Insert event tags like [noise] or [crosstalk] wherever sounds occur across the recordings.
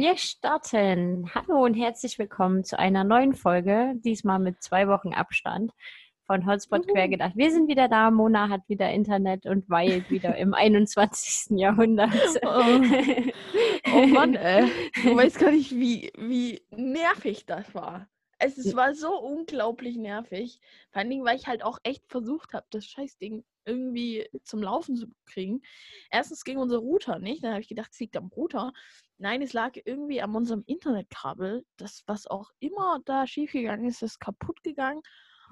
Wir starten. Hallo und herzlich willkommen zu einer neuen Folge, diesmal mit zwei Wochen Abstand von Hotspot Juhu. quer gedacht. Wir sind wieder da, Mona hat wieder Internet und weilt wieder im [laughs] 21. Jahrhundert. Oh. Oh Mann, ey. Du weißt gar nicht, wie, wie nervig das war. Es, es war so unglaublich nervig. Vor allen Dingen, weil ich halt auch echt versucht habe, das Scheißding irgendwie zum Laufen zu kriegen. Erstens ging unser Router nicht. Dann habe ich gedacht, es liegt am Router. Nein, es lag irgendwie an unserem Internetkabel. Das, was auch immer da schiefgegangen ist, ist kaputt gegangen.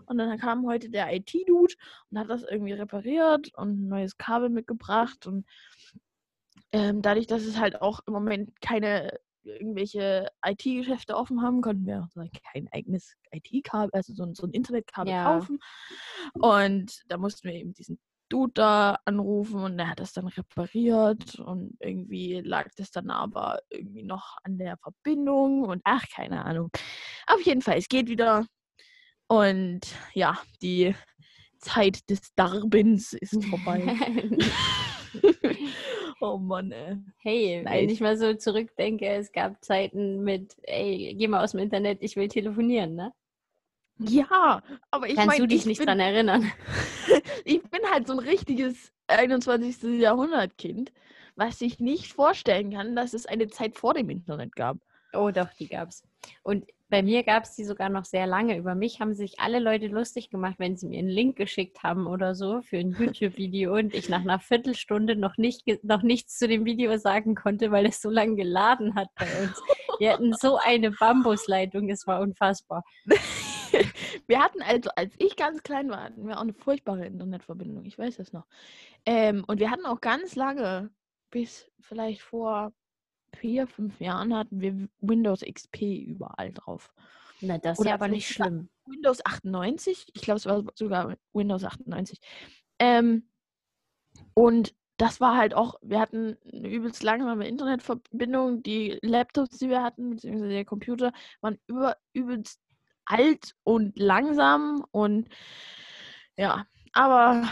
Und dann kam heute der IT-Dude und hat das irgendwie repariert und ein neues Kabel mitgebracht. Und ähm, dadurch, dass es halt auch im Moment keine irgendwelche IT-Geschäfte offen haben, konnten wir kein eigenes IT-Kabel, also so ein, so ein Internetkabel Ja. kaufen. Und da mussten wir eben diesen Dude da anrufen und der hat das dann repariert und irgendwie lag das dann aber irgendwie noch an der Verbindung und ach, keine Ahnung. Auf jeden Fall, es geht wieder. Und ja, die Zeit des Darbens ist vorbei. [laughs] oh Mann, ey. hey, wenn Nice. ich mal so zurückdenke, es gab Zeiten mit, ey, geh mal aus dem Internet, ich will telefonieren, ne? Ja, aber ich Kannst meine, du dich ich, nicht bin, dran erinnern? [laughs] ich bin halt so ein richtiges 21. Jahrhundert-Kind, was sich nicht vorstellen kann, dass es eine Zeit vor dem Internet gab. Oh, doch, die gab's. Und bei mir gab es die sogar noch sehr lange. Über mich haben sich alle Leute lustig gemacht, wenn sie mir einen Link geschickt haben oder so für ein YouTube-Video und ich nach einer Viertelstunde noch, nicht, noch nichts zu dem Video sagen konnte, weil es so lange geladen hat bei uns. Wir hatten so eine Bambusleitung, es war unfassbar. Wir hatten also, als ich ganz klein war, hatten wir auch eine furchtbare Internetverbindung. Ich weiß das noch. Ähm, und wir hatten auch ganz lange, bis vielleicht vor vier, fünf Jahren, hatten wir Windows XP überall drauf. Na, das ist ja aber vielleicht nicht schlimm. Windows 98. Ich glaube, es war sogar Windows 98. Ähm, und das war halt auch, wir hatten eine übelst langsame Internetverbindung. Die Laptops, die wir hatten, beziehungsweise der Computer, waren über, übelst alt und langsam. Und ja, aber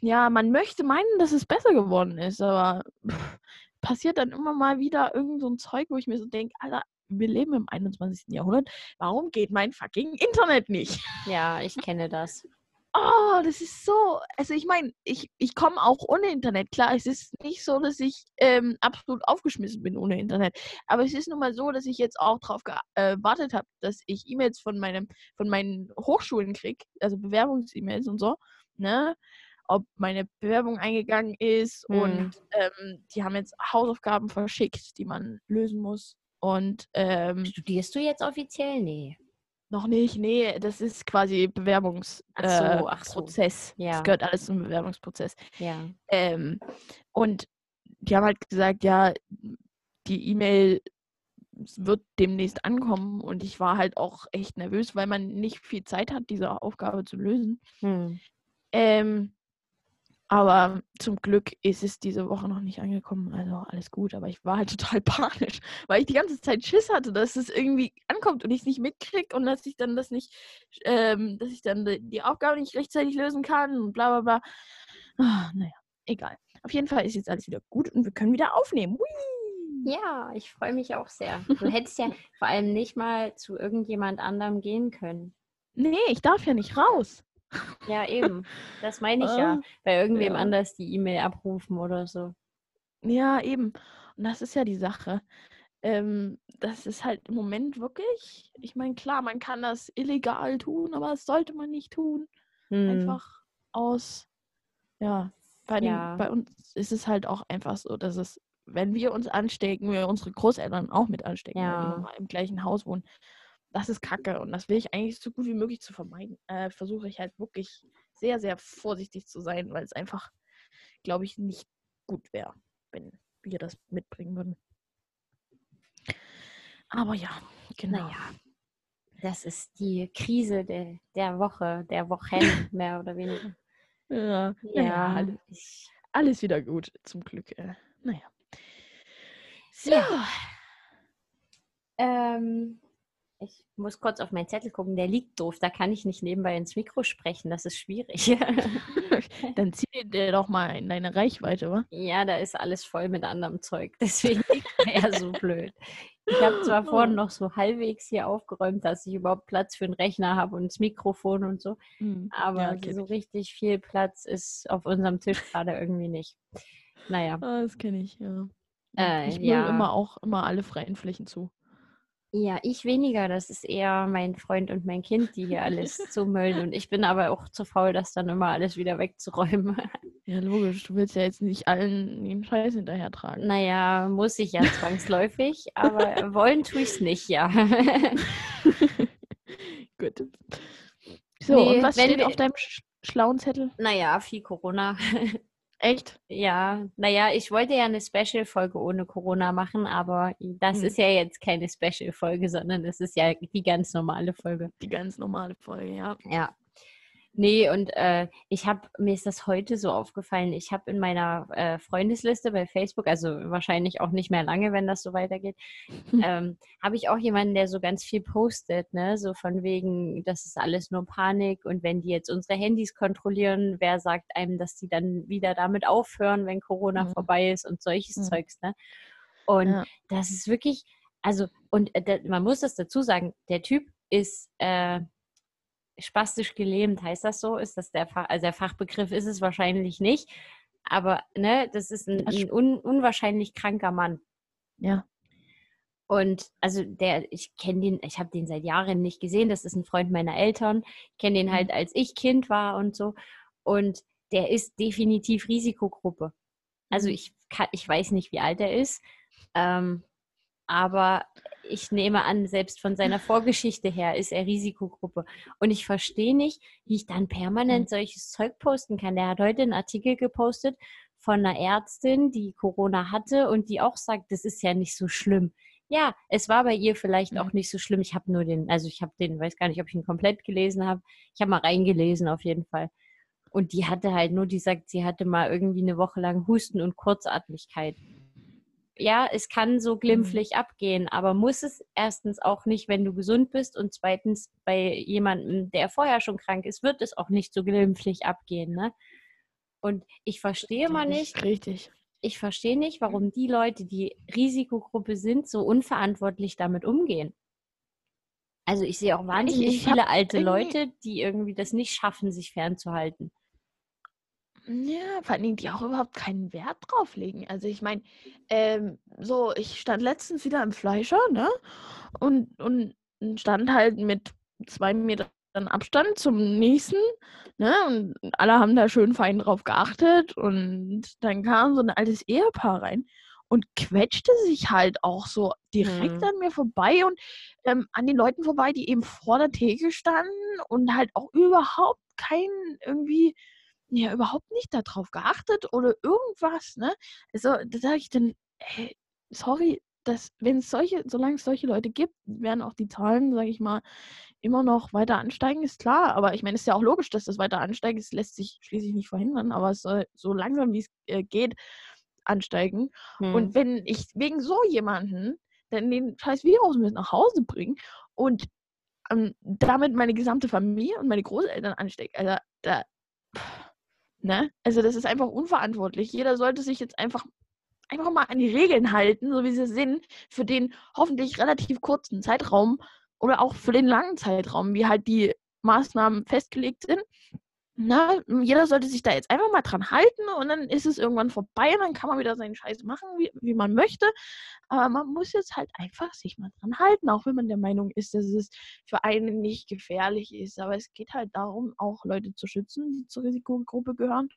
ja, man möchte meinen, dass es besser geworden ist, aber pff, [laughs] passiert dann immer mal wieder irgend so ein Zeug, wo ich mir so denke, Alter, wir leben im 21. Jahrhundert. Warum geht mein fucking Internet nicht? Ja, ich kenne das. Oh, das ist so. Also ich meine, ich, ich komme auch ohne Internet. Klar, es ist nicht so, dass ich ähm, absolut aufgeschmissen bin ohne Internet. Aber es ist nun mal so, dass ich jetzt auch darauf gewartet habe, dass ich E-Mails von meinem, von meinen Hochschulen kriege, also Bewerbungs-E-Mails und so, ne? Ob meine Bewerbung eingegangen ist Hm. und ähm, die haben jetzt Hausaufgaben verschickt, die man lösen muss. Und ähm, Studierst du jetzt offiziell? Nee. Noch nicht, nee, das ist quasi Bewerbungsprozess. So, äh, so. Ja. Das gehört alles zum Bewerbungsprozess. Ja. Ähm, und die haben halt gesagt, ja, die E-Mail wird demnächst ankommen und ich war halt auch echt nervös, weil man nicht viel Zeit hat, diese Aufgabe zu lösen. Hm. Ähm, aber zum Glück ist es diese Woche noch nicht angekommen. Also alles gut. Aber ich war halt [laughs] total panisch, weil ich die ganze Zeit Schiss hatte, dass es irgendwie ankommt und ich es nicht mitkriege und dass ich dann das nicht, ähm, dass ich dann die, Aufgabe nicht rechtzeitig lösen kann und bla bla bla. Ah, naja, egal. Auf jeden Fall ist jetzt alles wieder gut und wir können wieder aufnehmen. Hui! Ja, ich freue mich auch sehr. Du hättest ja vor allem nicht mal zu irgendjemand anderem gehen können. Nee, ich darf ja nicht raus. Ja, eben. Das meine ich ja. Ah, Bei irgendwem ja. anders die E-Mail abrufen oder so. Ja, eben. Und das ist ja die Sache. Ähm, das ist halt im Moment wirklich, ich meine, klar, man kann das illegal tun, aber das sollte man nicht tun. Hm. Einfach aus, ja, bei, den, Ja. bei uns ist es halt auch einfach so, dass es, wenn wir uns anstecken, wir unsere Großeltern auch mit anstecken, Ja. wir nun mal im gleichen Haus wohnen. Das ist Kacke und das will ich eigentlich so gut wie möglich zu vermeiden. Äh, Versuche ich halt wirklich sehr, sehr vorsichtig zu sein, weil es einfach, glaube ich, nicht gut wäre, wenn wir das mitbringen würden. Aber ja, genau. Naja, das ist die Krise der, der Woche, der Wochen, [laughs] mehr oder weniger. Ja, Ja, naja, alles, alles wieder gut, zum Glück. Äh, naja. So. Ja. ähm, ich muss kurz auf meinen Zettel gucken, der liegt doof, da kann ich nicht nebenbei ins Mikro sprechen, das ist schwierig. [laughs] Dann zieh dir doch mal in deine Reichweite, wa? ja, da ist alles voll mit anderem Zeug, deswegen wäre so [laughs] blöd. Ich habe zwar Oh. vorhin noch so halbwegs hier aufgeräumt, dass ich überhaupt Platz für einen Rechner habe und das Mikrofon und so, Hm. aber Ja, kenn so ich. richtig viel Platz ist auf unserem Tisch gerade irgendwie nicht. Naja, Ah, das kenne ich, ja. Äh, ich müll ja. immer auch immer alle freien Flächen zu. Ja, ich weniger. Das ist eher mein Freund und mein Kind, die hier alles [laughs] zumüllen und ich bin aber auch zu faul, das dann immer alles wieder wegzuräumen. [laughs] Ja, logisch. Du willst ja jetzt nicht allen den Scheiß hinterher tragen. Naja, muss ich ja zwangsläufig, aber [laughs] wollen tue ich es nicht, ja. Gut. So, Nee, und was steht wir- auf deinem sch schlauen Zettel? naja, viel Corona. Echt? Ja, naja, ich wollte ja eine Special-Folge ohne Corona machen, aber das Hm. ist ja jetzt keine Special-Folge, sondern das ist ja die ganz normale Folge. Die ganz normale Folge, ja. Ja. Nee, und äh, ich habe, mir ist das heute so aufgefallen, ich habe in meiner äh, Freundesliste bei Facebook, also wahrscheinlich auch nicht mehr lange, wenn das so weitergeht, Hm. [laughs] ähm, habe ich auch jemanden, der so ganz viel postet, ne? So von wegen, das ist alles nur Panik und wenn die jetzt unsere Handys kontrollieren, wer sagt einem, dass die dann wieder damit aufhören, wenn Corona Mhm. vorbei ist und solches Mhm. Zeugs, ne? Und Ja. das ist wirklich, also, und äh, man muss das dazu sagen, der Typ ist äh, spastisch gelähmt, heißt das so? Ist das der Fach, also der Fachbegriff ist es wahrscheinlich nicht, aber ne, das ist ein, ein un, unwahrscheinlich kranker Mann. Ja. Und also der, ich kenne den, ich habe den seit Jahren nicht gesehen. Das ist ein Freund meiner Eltern. Ich kenne den Mhm. halt, als ich Kind war und so. Und der ist definitiv Risikogruppe. Also Mhm. ich kann, ich weiß nicht, wie alt er ist, ähm, aber ich nehme an, selbst von seiner Vorgeschichte her ist er Risikogruppe. Und ich verstehe nicht, wie ich dann permanent solches Zeug posten kann. Der hat heute einen Artikel gepostet von einer Ärztin, die Corona hatte und die auch sagt, das ist ja nicht so schlimm. Ja, es war bei ihr vielleicht Mhm. auch nicht so schlimm. Ich habe nur den, also ich habe den, weiß gar nicht, ob ich ihn komplett gelesen habe. Ich habe mal reingelesen auf jeden Fall. Und die hatte halt nur, die sagt, sie hatte mal irgendwie eine Woche lang Husten und Kurzatmigkeit. Ja, es kann so glimpflich abgehen, aber muss es erstens auch nicht, wenn du gesund bist und zweitens bei jemandem, der vorher schon krank ist, wird es auch nicht so glimpflich abgehen, ne? Und ich verstehe mal nicht, Richtig. ich verstehe nicht, warum die Leute, die Risikogruppe sind, so unverantwortlich damit umgehen. Also ich sehe auch wahnsinnig ich hab viele alte Leute, die irgendwie das nicht schaffen, sich fernzuhalten. Ja, vor allen Dingen, die auch überhaupt keinen Wert drauf legen. Also ich meine, ähm, so, ich stand letztens wieder im Fleischer, ne? Und, und stand halt mit zwei Metern Abstand zum nächsten, ne? Und alle haben da schön fein drauf geachtet. Und dann kam so ein altes Ehepaar rein und quetschte sich halt auch so direkt Hm. an mir vorbei und ähm, an den Leuten vorbei, die eben vor der Theke standen und halt auch überhaupt keinen irgendwie ja überhaupt nicht darauf geachtet oder irgendwas, ne? Also, da sage ich dann, hey, sorry, dass, wenn es solche, solange es solche Leute gibt, werden auch die Zahlen, sage ich mal, immer noch weiter ansteigen, ist klar. Aber ich meine, es ist ja auch logisch, dass das weiter ansteigt. Es lässt sich schließlich nicht verhindern, aber es soll so langsam, wie es äh, geht, ansteigen. Hm. Und wenn ich wegen so jemanden dann den scheiß Virus mit nach Hause bringe und ähm, damit meine gesamte Familie und meine Großeltern anstecke, also da, pff, ne? Also das ist einfach unverantwortlich. Jeder sollte sich jetzt einfach einfach mal an die Regeln halten, so wie sie sind, für den hoffentlich relativ kurzen Zeitraum oder auch für den langen Zeitraum, wie halt die Maßnahmen festgelegt sind. Na, jeder sollte sich da jetzt einfach mal dran halten und dann ist es irgendwann vorbei und dann kann man wieder seinen Scheiß machen, wie, wie man möchte. Aber man muss jetzt halt einfach sich mal dran halten, auch wenn man der Meinung ist, dass es für einen nicht gefährlich ist. Aber es geht halt darum, auch Leute zu schützen, die zur Risikogruppe gehören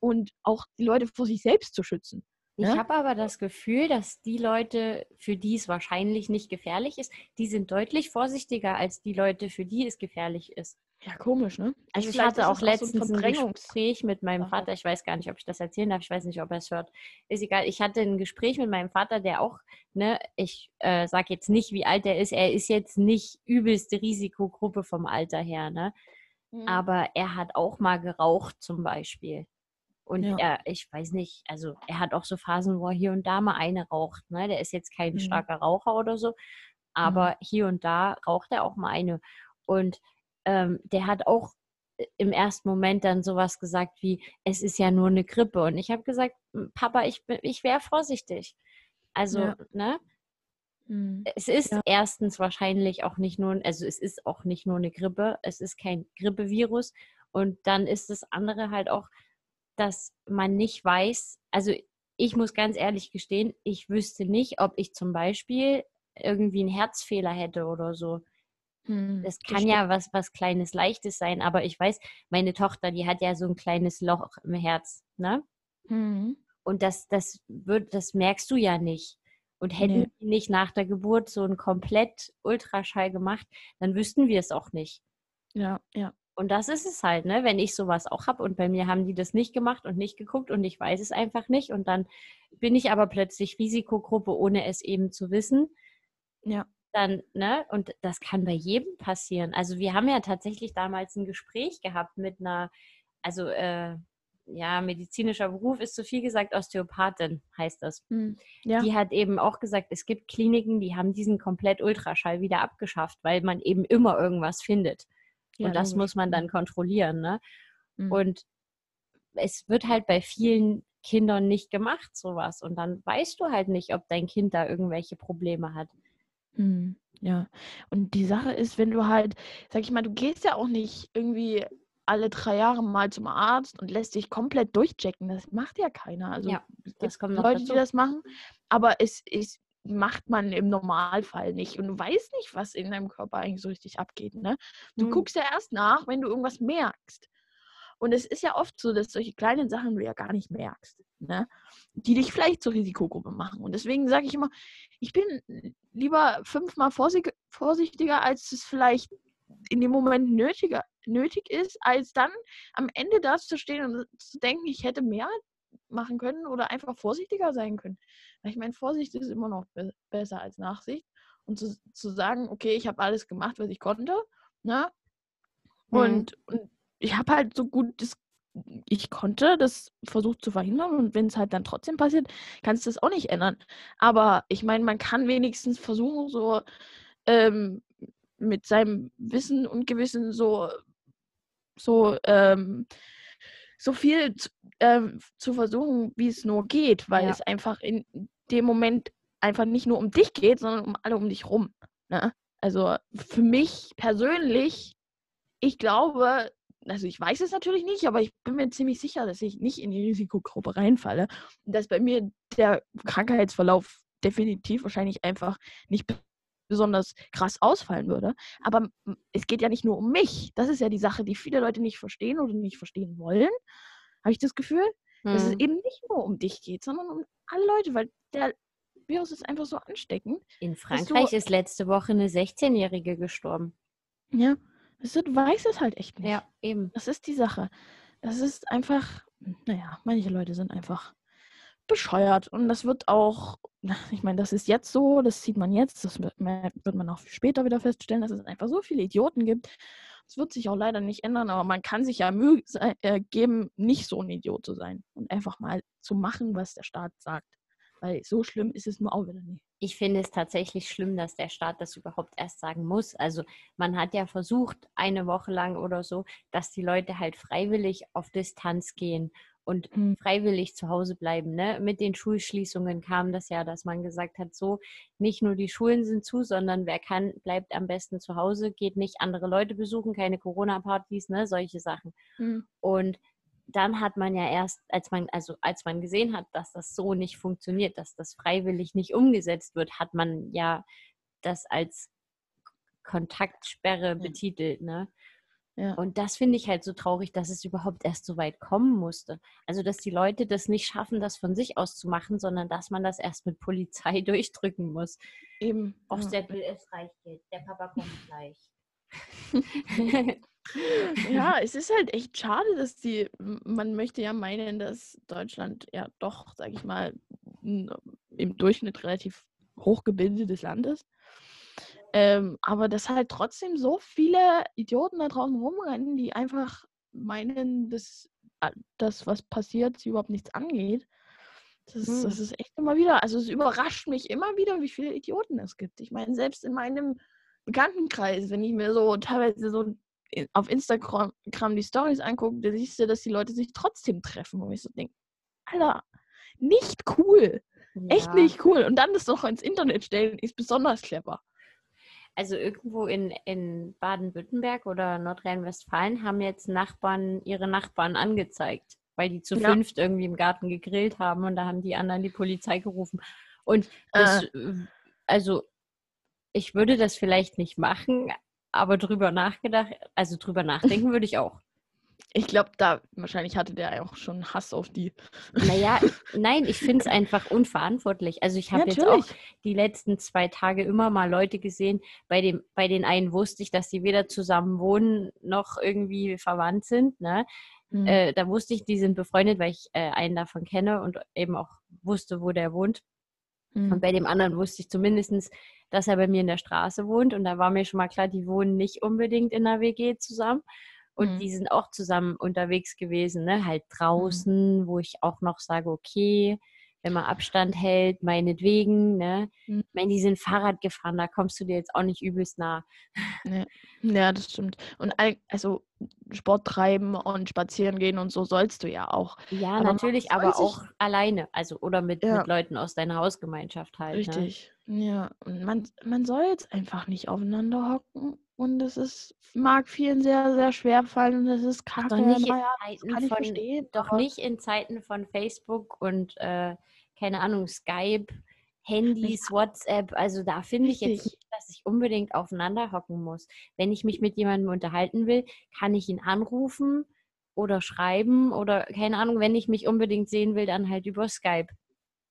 und auch die Leute vor sich selbst zu schützen. Ich Ja? habe aber das Gefühl, dass die Leute, für die es wahrscheinlich nicht gefährlich ist, die sind deutlich vorsichtiger als die Leute, für die es gefährlich ist. Ja, komisch, ne? Also ich hatte auch es so letztens ein Verdrängungs- Gespräch mit meinem. Vater. Ich weiß gar nicht, ob ich das erzählen darf. Ich weiß nicht, ob er es hört. Ist egal. Ich hatte ein Gespräch mit meinem Vater, der auch, ne, ich äh, sage jetzt nicht, wie alt er ist. Er ist jetzt nicht übelste Risikogruppe vom Alter her, ne? Mhm. Aber er hat auch mal geraucht zum Beispiel. Und Ja. er, ich weiß nicht, also er hat auch so Phasen, wo er hier und da mal eine raucht. Ne? Der ist jetzt kein Mhm. starker Raucher oder so, aber hier und da raucht er auch mal eine. Und ähm, der hat auch im ersten Moment dann sowas gesagt wie, es ist ja nur eine Grippe. Und ich habe gesagt, "M, Papa, ich, bin- ich wäre vorsichtig. Also, Ja. ne? Mhm. Es ist Ja. erstens wahrscheinlich auch nicht nur, also es ist auch nicht nur eine Grippe, es ist kein Grippevirus. Und dann ist das andere halt auch, dass man nicht weiß, also ich muss ganz ehrlich gestehen, ich wüsste nicht, ob ich zum Beispiel irgendwie einen Herzfehler hätte oder so. Mhm. Das kann ja was, was Kleines, Leichtes sein, aber ich weiß, meine Tochter, die hat ja so ein kleines Loch im Herz, ne? Mhm. Und das, das wird, das merkst du ja nicht. Und hätten Nee. die nicht nach der Geburt so einen komplett Ultraschall gemacht, dann wüssten wir es auch nicht. Ja, ja. Und das ist es halt, ne? Wenn ich sowas auch habe und bei mir haben die das nicht gemacht und nicht geguckt und ich weiß es einfach nicht und dann bin ich aber plötzlich Risikogruppe, ohne es eben zu wissen. Ja. Dann, ne? Und das kann bei jedem passieren. Also wir haben ja tatsächlich damals ein Gespräch gehabt mit einer, also äh, ja, medizinischer Beruf ist zu viel gesagt, Osteopathin heißt das. Mhm. Ja. Die hat eben auch gesagt, es gibt Kliniken, die haben diesen komplett Ultraschall wieder abgeschafft, weil man eben immer irgendwas findet. Ja, und das logisch. muss man dann kontrollieren. Ne? Mhm. Und es wird halt bei vielen Kindern nicht gemacht, sowas. Und dann weißt du halt nicht, ob dein Kind da irgendwelche Probleme hat. Mhm. Ja, und die Sache ist, wenn du halt, sag ich mal, du gehst ja auch nicht irgendwie alle drei Jahre mal zum Arzt und lässt dich komplett durchchecken. Das macht ja keiner. Also Ja, es das kommt Leute, dazu. die das machen, aber es ist macht man im Normalfall nicht und du weißt nicht, was in deinem Körper eigentlich so richtig abgeht. Ne? Du Hm. guckst ja erst nach, wenn du irgendwas merkst. Und es ist ja oft so, dass solche kleinen Sachen du ja gar nicht merkst, ne? die dich vielleicht zur Risikogruppe machen. Und deswegen sage ich immer, ich bin lieber fünfmal vorsichtiger, als es vielleicht in dem Moment nötiger, nötig ist, als dann am Ende da zu stehen und zu denken, ich hätte mehr machen können oder einfach vorsichtiger sein können. Ich meine, Vorsicht ist immer noch be besser als Nachsicht. Und zu, zu sagen, okay, ich habe alles gemacht, was ich konnte, ne? Mhm. Und, und ich habe halt so gut das ich konnte das versucht zu verhindern und wenn es halt dann trotzdem passiert, kannst du das auch nicht ändern. Aber ich meine, man kann wenigstens versuchen, so ähm, mit seinem Wissen und Gewissen so, so, ähm, so viel zu, ähm, zu versuchen, wie es nur geht, weil Ja. es einfach in dem Moment einfach nicht nur um dich geht, sondern um alle um dich rum. Ne? Also für mich persönlich, ich glaube, also ich weiß es natürlich nicht, aber ich bin mir ziemlich sicher, dass ich nicht in die Risikogruppe reinfalle und dass bei mir der Krankheitsverlauf definitiv wahrscheinlich einfach nicht besonders krass ausfallen würde. Aber es geht ja nicht nur um mich. Das ist ja die Sache, die viele Leute nicht verstehen oder nicht verstehen wollen. Habe ich das Gefühl, dass es Hm. eben nicht nur um dich geht, sondern um alle Leute, weil der Virus ist einfach so ansteckend. In Frankreich ist letzte Woche eine 16-Jährige gestorben. Ja. Du weißt es halt echt nicht. Ja, eben. Das ist die Sache. Das ist einfach, naja, manche Leute sind einfach bescheuert. Und das wird auch, [laughs] ich meine, das ist jetzt so, das sieht man jetzt, das wird man auch später wieder feststellen, dass es einfach so viele Idioten gibt. Es wird sich auch leider nicht ändern, aber man kann sich ja Mühe äh, geben, nicht so ein Idiot zu sein und einfach mal zu machen, was der Staat sagt. Weil so schlimm ist es nur auch wieder nicht. Ich finde es tatsächlich schlimm, dass der Staat das überhaupt erst sagen muss. Also man hat ja versucht, eine Woche lang oder so, dass die Leute halt freiwillig auf Distanz gehen und Hm. freiwillig zu Hause bleiben. Ne? Mit den Schulschließungen kam das ja, dass man gesagt hat, so nicht nur die Schulen sind zu, sondern wer kann, bleibt am besten zu Hause, geht nicht andere Leute besuchen, keine Corona-Partys, ne? solche Sachen. Und dann hat man ja erst, als man, also als man gesehen hat, dass das so nicht funktioniert, dass das freiwillig nicht umgesetzt wird, hat man ja das als Kontaktsperre betitelt, ne? Ja. Und das finde ich halt so traurig, dass es überhaupt erst so weit kommen musste. Also, dass die Leute das nicht schaffen, das von sich aus zu machen, sondern dass man das erst mit Polizei [laughs] durchdrücken muss. Eben. Och, ja. der Bill ist reich geht. Der Papa kommt gleich. [laughs] ja, es ist halt echt schade, dass die, man möchte ja meinen, dass Deutschland ja doch, sag ich mal, im Durchschnitt relativ hochgebildetes Land ist. Ähm, aber dass halt trotzdem so viele Idioten da draußen rumrennen, die einfach meinen, dass das, was passiert, sie überhaupt nichts angeht. Das, ist- das Hm. ist echt immer wieder, also es überrascht mich immer wieder, wie viele Idioten es gibt. Ich meine, selbst in meinem Bekanntenkreis, wenn ich mir so teilweise so auf Instagram die Stories angucke, da siehst du, dass die Leute sich trotzdem treffen, wo ich so denke, Alter, nicht cool. Echt Ja. nicht cool. Und dann das noch ins Internet stellen, ist besonders clever. Also irgendwo in, in Baden-Württemberg oder Nordrhein-Westfalen haben jetzt Nachbarn ihre Nachbarn angezeigt, weil die zu Ja. fünft irgendwie im Garten gegrillt haben und da haben die anderen die Polizei gerufen. Und das, äh, also ich würde das vielleicht nicht machen, aber drüber nachgedacht, also drüber nachdenken würde ich auch. Ich glaube, da wahrscheinlich hatte der auch schon Hass auf die. Naja, [laughs] nein, ich finde es einfach unverantwortlich. Also ich habe jetzt auch die letzten zwei Tage immer mal Leute gesehen, bei, dem, bei den einen wusste ich, dass die weder zusammen wohnen noch irgendwie verwandt sind. Ne? Mhm. Äh, da wusste ich, die sind befreundet, weil ich äh, einen davon kenne und eben auch wusste, wo der wohnt. Mhm. Und bei dem anderen wusste ich zumindest, dass er bei mir in der Straße wohnt. Und da war mir schon mal klar, die wohnen nicht unbedingt in der WG zusammen. Und Mhm. die sind auch zusammen unterwegs gewesen, ne? Halt draußen, wo ich auch noch sage, okay, wenn man Abstand hält, meinetwegen, ne? Mhm. Ich meine, die sind Fahrrad gefahren, da kommst du dir jetzt auch nicht übelst nah. Ja, das stimmt. Und all- also Sport treiben und spazieren gehen und so sollst du ja auch. Ja, Aber natürlich, aber auch alleine, also oder mit, Ja. mit Leuten aus deiner Hausgemeinschaft halt. Ne? Richtig. Ja, und man, man soll jetzt einfach nicht aufeinander hocken. Und es ist, mag vielen sehr, sehr schwer fallen und das ist kacke. Doch nicht in das Zeiten von, doch nicht in Zeiten von Facebook und äh, keine Ahnung, Skype, Handys, WhatsApp. Also da finde ich jetzt nicht, dass ich unbedingt aufeinander hocken muss. Wenn ich mich mit jemandem unterhalten will, kann ich ihn anrufen oder schreiben oder keine Ahnung, wenn ich mich unbedingt sehen will, dann halt über Skype.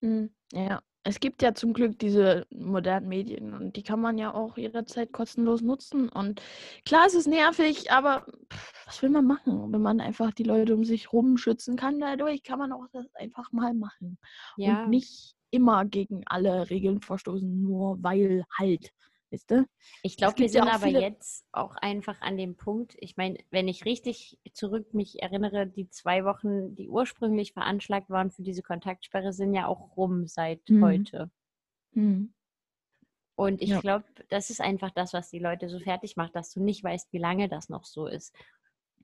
Mhm. Ja, es gibt ja zum Glück diese modernen Medien und die kann man ja auch jederzeit kostenlos nutzen. Und klar, es ist nervig, aber pff, was will man machen? Wenn man einfach die Leute um sich rum schützen kann, dadurch kann man auch das einfach mal machen. Ja. Und nicht immer gegen alle Regeln verstoßen, nur weil halt. Weißt du? Ich glaube, wir ja sind auch aber jetzt auch einfach an dem Punkt. Ich meine, wenn ich richtig zurück mich erinnere, die zwei Wochen, die ursprünglich veranschlagt waren für diese Kontaktsperre, sind ja auch rum seit Mhm. heute. Hm. Und ich Ja. glaube, das ist einfach das, was die Leute so fertig macht, dass du nicht weißt, wie lange das noch so ist.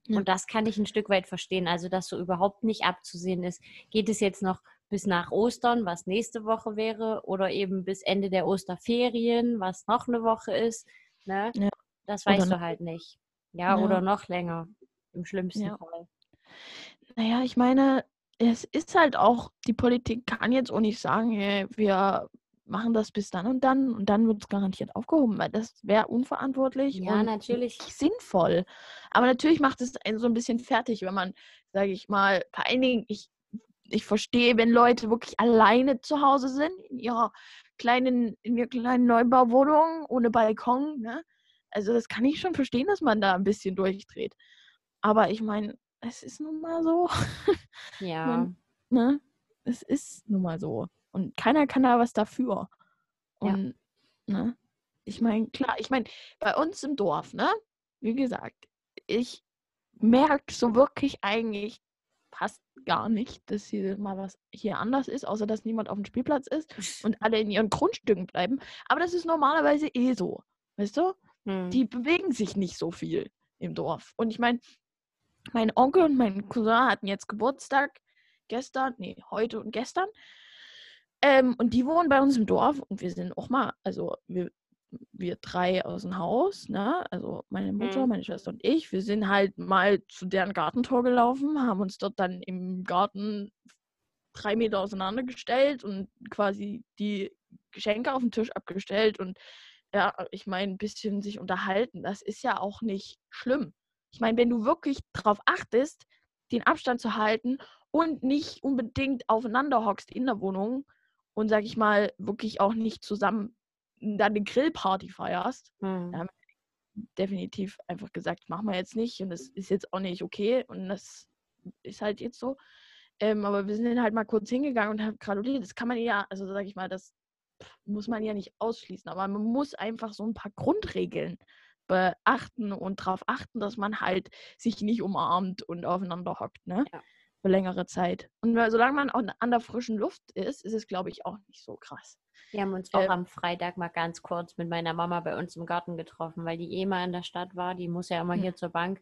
Ja. Und das kann ich ein Stück weit verstehen. Also, dass so überhaupt nicht abzusehen ist. Geht es jetzt noch bis nach Ostern, was nächste Woche wäre, oder eben bis Ende der Osterferien, was noch eine Woche ist? Ne? Ja. Das Oder weißt noch- du halt nicht. Ja, Ja. oder noch länger. Im schlimmsten Ja. Fall. Naja, ich meine, es ist halt auch, die Politik kann jetzt auch nicht sagen, hey, wir machen das bis dann und dann und dann wird es garantiert aufgehoben, weil das wäre unverantwortlich Ja, und natürlich. nicht sinnvoll. Aber natürlich macht es einen so ein bisschen fertig, wenn man, sage ich mal, vor allen Dingen, ich, ich verstehe, wenn Leute wirklich alleine zu Hause sind, in ihrer kleinen, in ihrer kleinen Neubauwohnung ohne Balkon, ne? Also das kann ich schon verstehen, dass man da ein bisschen durchdreht. Aber ich meine, es ist nun mal so. [laughs] Ja. ne? Es ist nun mal so. Und keiner kann da was dafür. Ja. Und, ne? Ich meine, klar, ich meine, bei uns im Dorf, ne? Wie gesagt, ich merke so wirklich eigentlich fast gar nicht, dass hier mal was hier anders ist, außer dass niemand auf dem Spielplatz ist und alle in ihren Grundstücken bleiben. Aber das ist normalerweise eh so. Weißt du? Hm. die bewegen sich nicht so viel im Dorf. Und ich meine, mein Onkel und mein Cousin hatten jetzt Geburtstag gestern, nee, heute und gestern. Ähm, und die wohnen bei uns im Dorf und wir sind auch mal, also wir, wir drei aus dem Haus, ne? Also meine Mutter, Mhm. meine Schwester und ich, wir sind halt mal zu deren Gartentor gelaufen, haben uns dort dann im Garten drei Meter auseinandergestellt und quasi die Geschenke auf den Tisch abgestellt und ja, ich meine, ein bisschen sich unterhalten. Das ist ja auch nicht schlimm. Ich meine, wenn du wirklich darauf achtest, den Abstand zu halten und nicht unbedingt aufeinander hockst in der Wohnung und, sag ich mal, wirklich auch nicht zusammen dann eine Grillparty feierst, Hm. Ja. definitiv einfach gesagt, machen wir jetzt nicht und das ist jetzt auch nicht okay und das ist halt jetzt so. Ähm, aber wir sind halt mal kurz hingegangen und haben gratuliert. Das kann man ja, also sag ich mal, das muss man ja nicht ausschließen, aber man muss einfach so ein paar Grundregeln beachten und darauf achten, dass man halt sich nicht umarmt und aufeinander hockt, ne? Ja. Für längere Zeit. Und weil- solange man auch an der frischen Luft ist, ist es, glaube ich, auch nicht so krass. Wir haben uns auch Ähm, am Freitag mal ganz kurz mit meiner Mama bei uns im Garten getroffen, weil die eh mal in der Stadt war. Die muss ja immer Hm. hier zur Bank.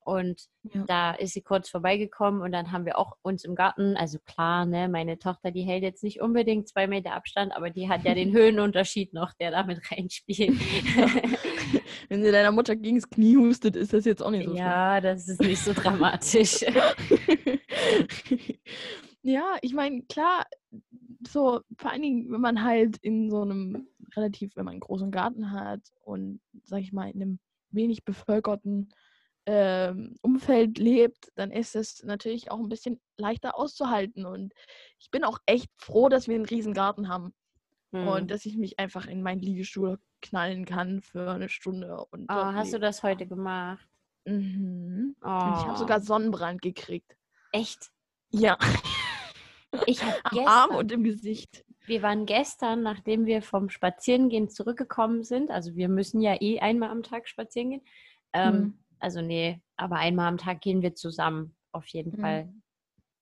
Und Ja. da ist sie kurz vorbeigekommen und dann haben wir auch uns im Garten, also klar, ne, meine Tochter, die hält jetzt nicht unbedingt zwei Meter Abstand, aber die hat ja den [laughs] Höhenunterschied noch, der damit reinspielt. [laughs] Wenn sie deiner Mutter gegen das Knie hustet, ist das jetzt auch nicht so ja, das ist nicht so dramatisch. schlimm. [laughs] ja, ich meine, klar, so vor allen Dingen, wenn man halt in so einem relativ, wenn man einen großen Garten hat und, sag ich mal, in einem wenig bevölkerten ähm, Umfeld lebt, dann ist es natürlich auch ein bisschen leichter auszuhalten. Und ich bin auch echt froh, dass wir einen riesen Garten haben Hm. und dass ich mich einfach in meinen Liegestuhl knallen kann für eine Stunde. Und Oh, hast du das heute gemacht? Mhm. Oh. Ich habe sogar Sonnenbrand gekriegt. Echt? Ja, Ich habe [laughs] am gestern, Arm und im Gesicht. wir waren gestern, nachdem wir vom Spazierengehen zurückgekommen sind, also wir müssen ja eh einmal am Tag spazieren gehen. Ähm, Mhm. Also nee, aber einmal am Tag gehen wir zusammen, auf jeden Mhm. Fall.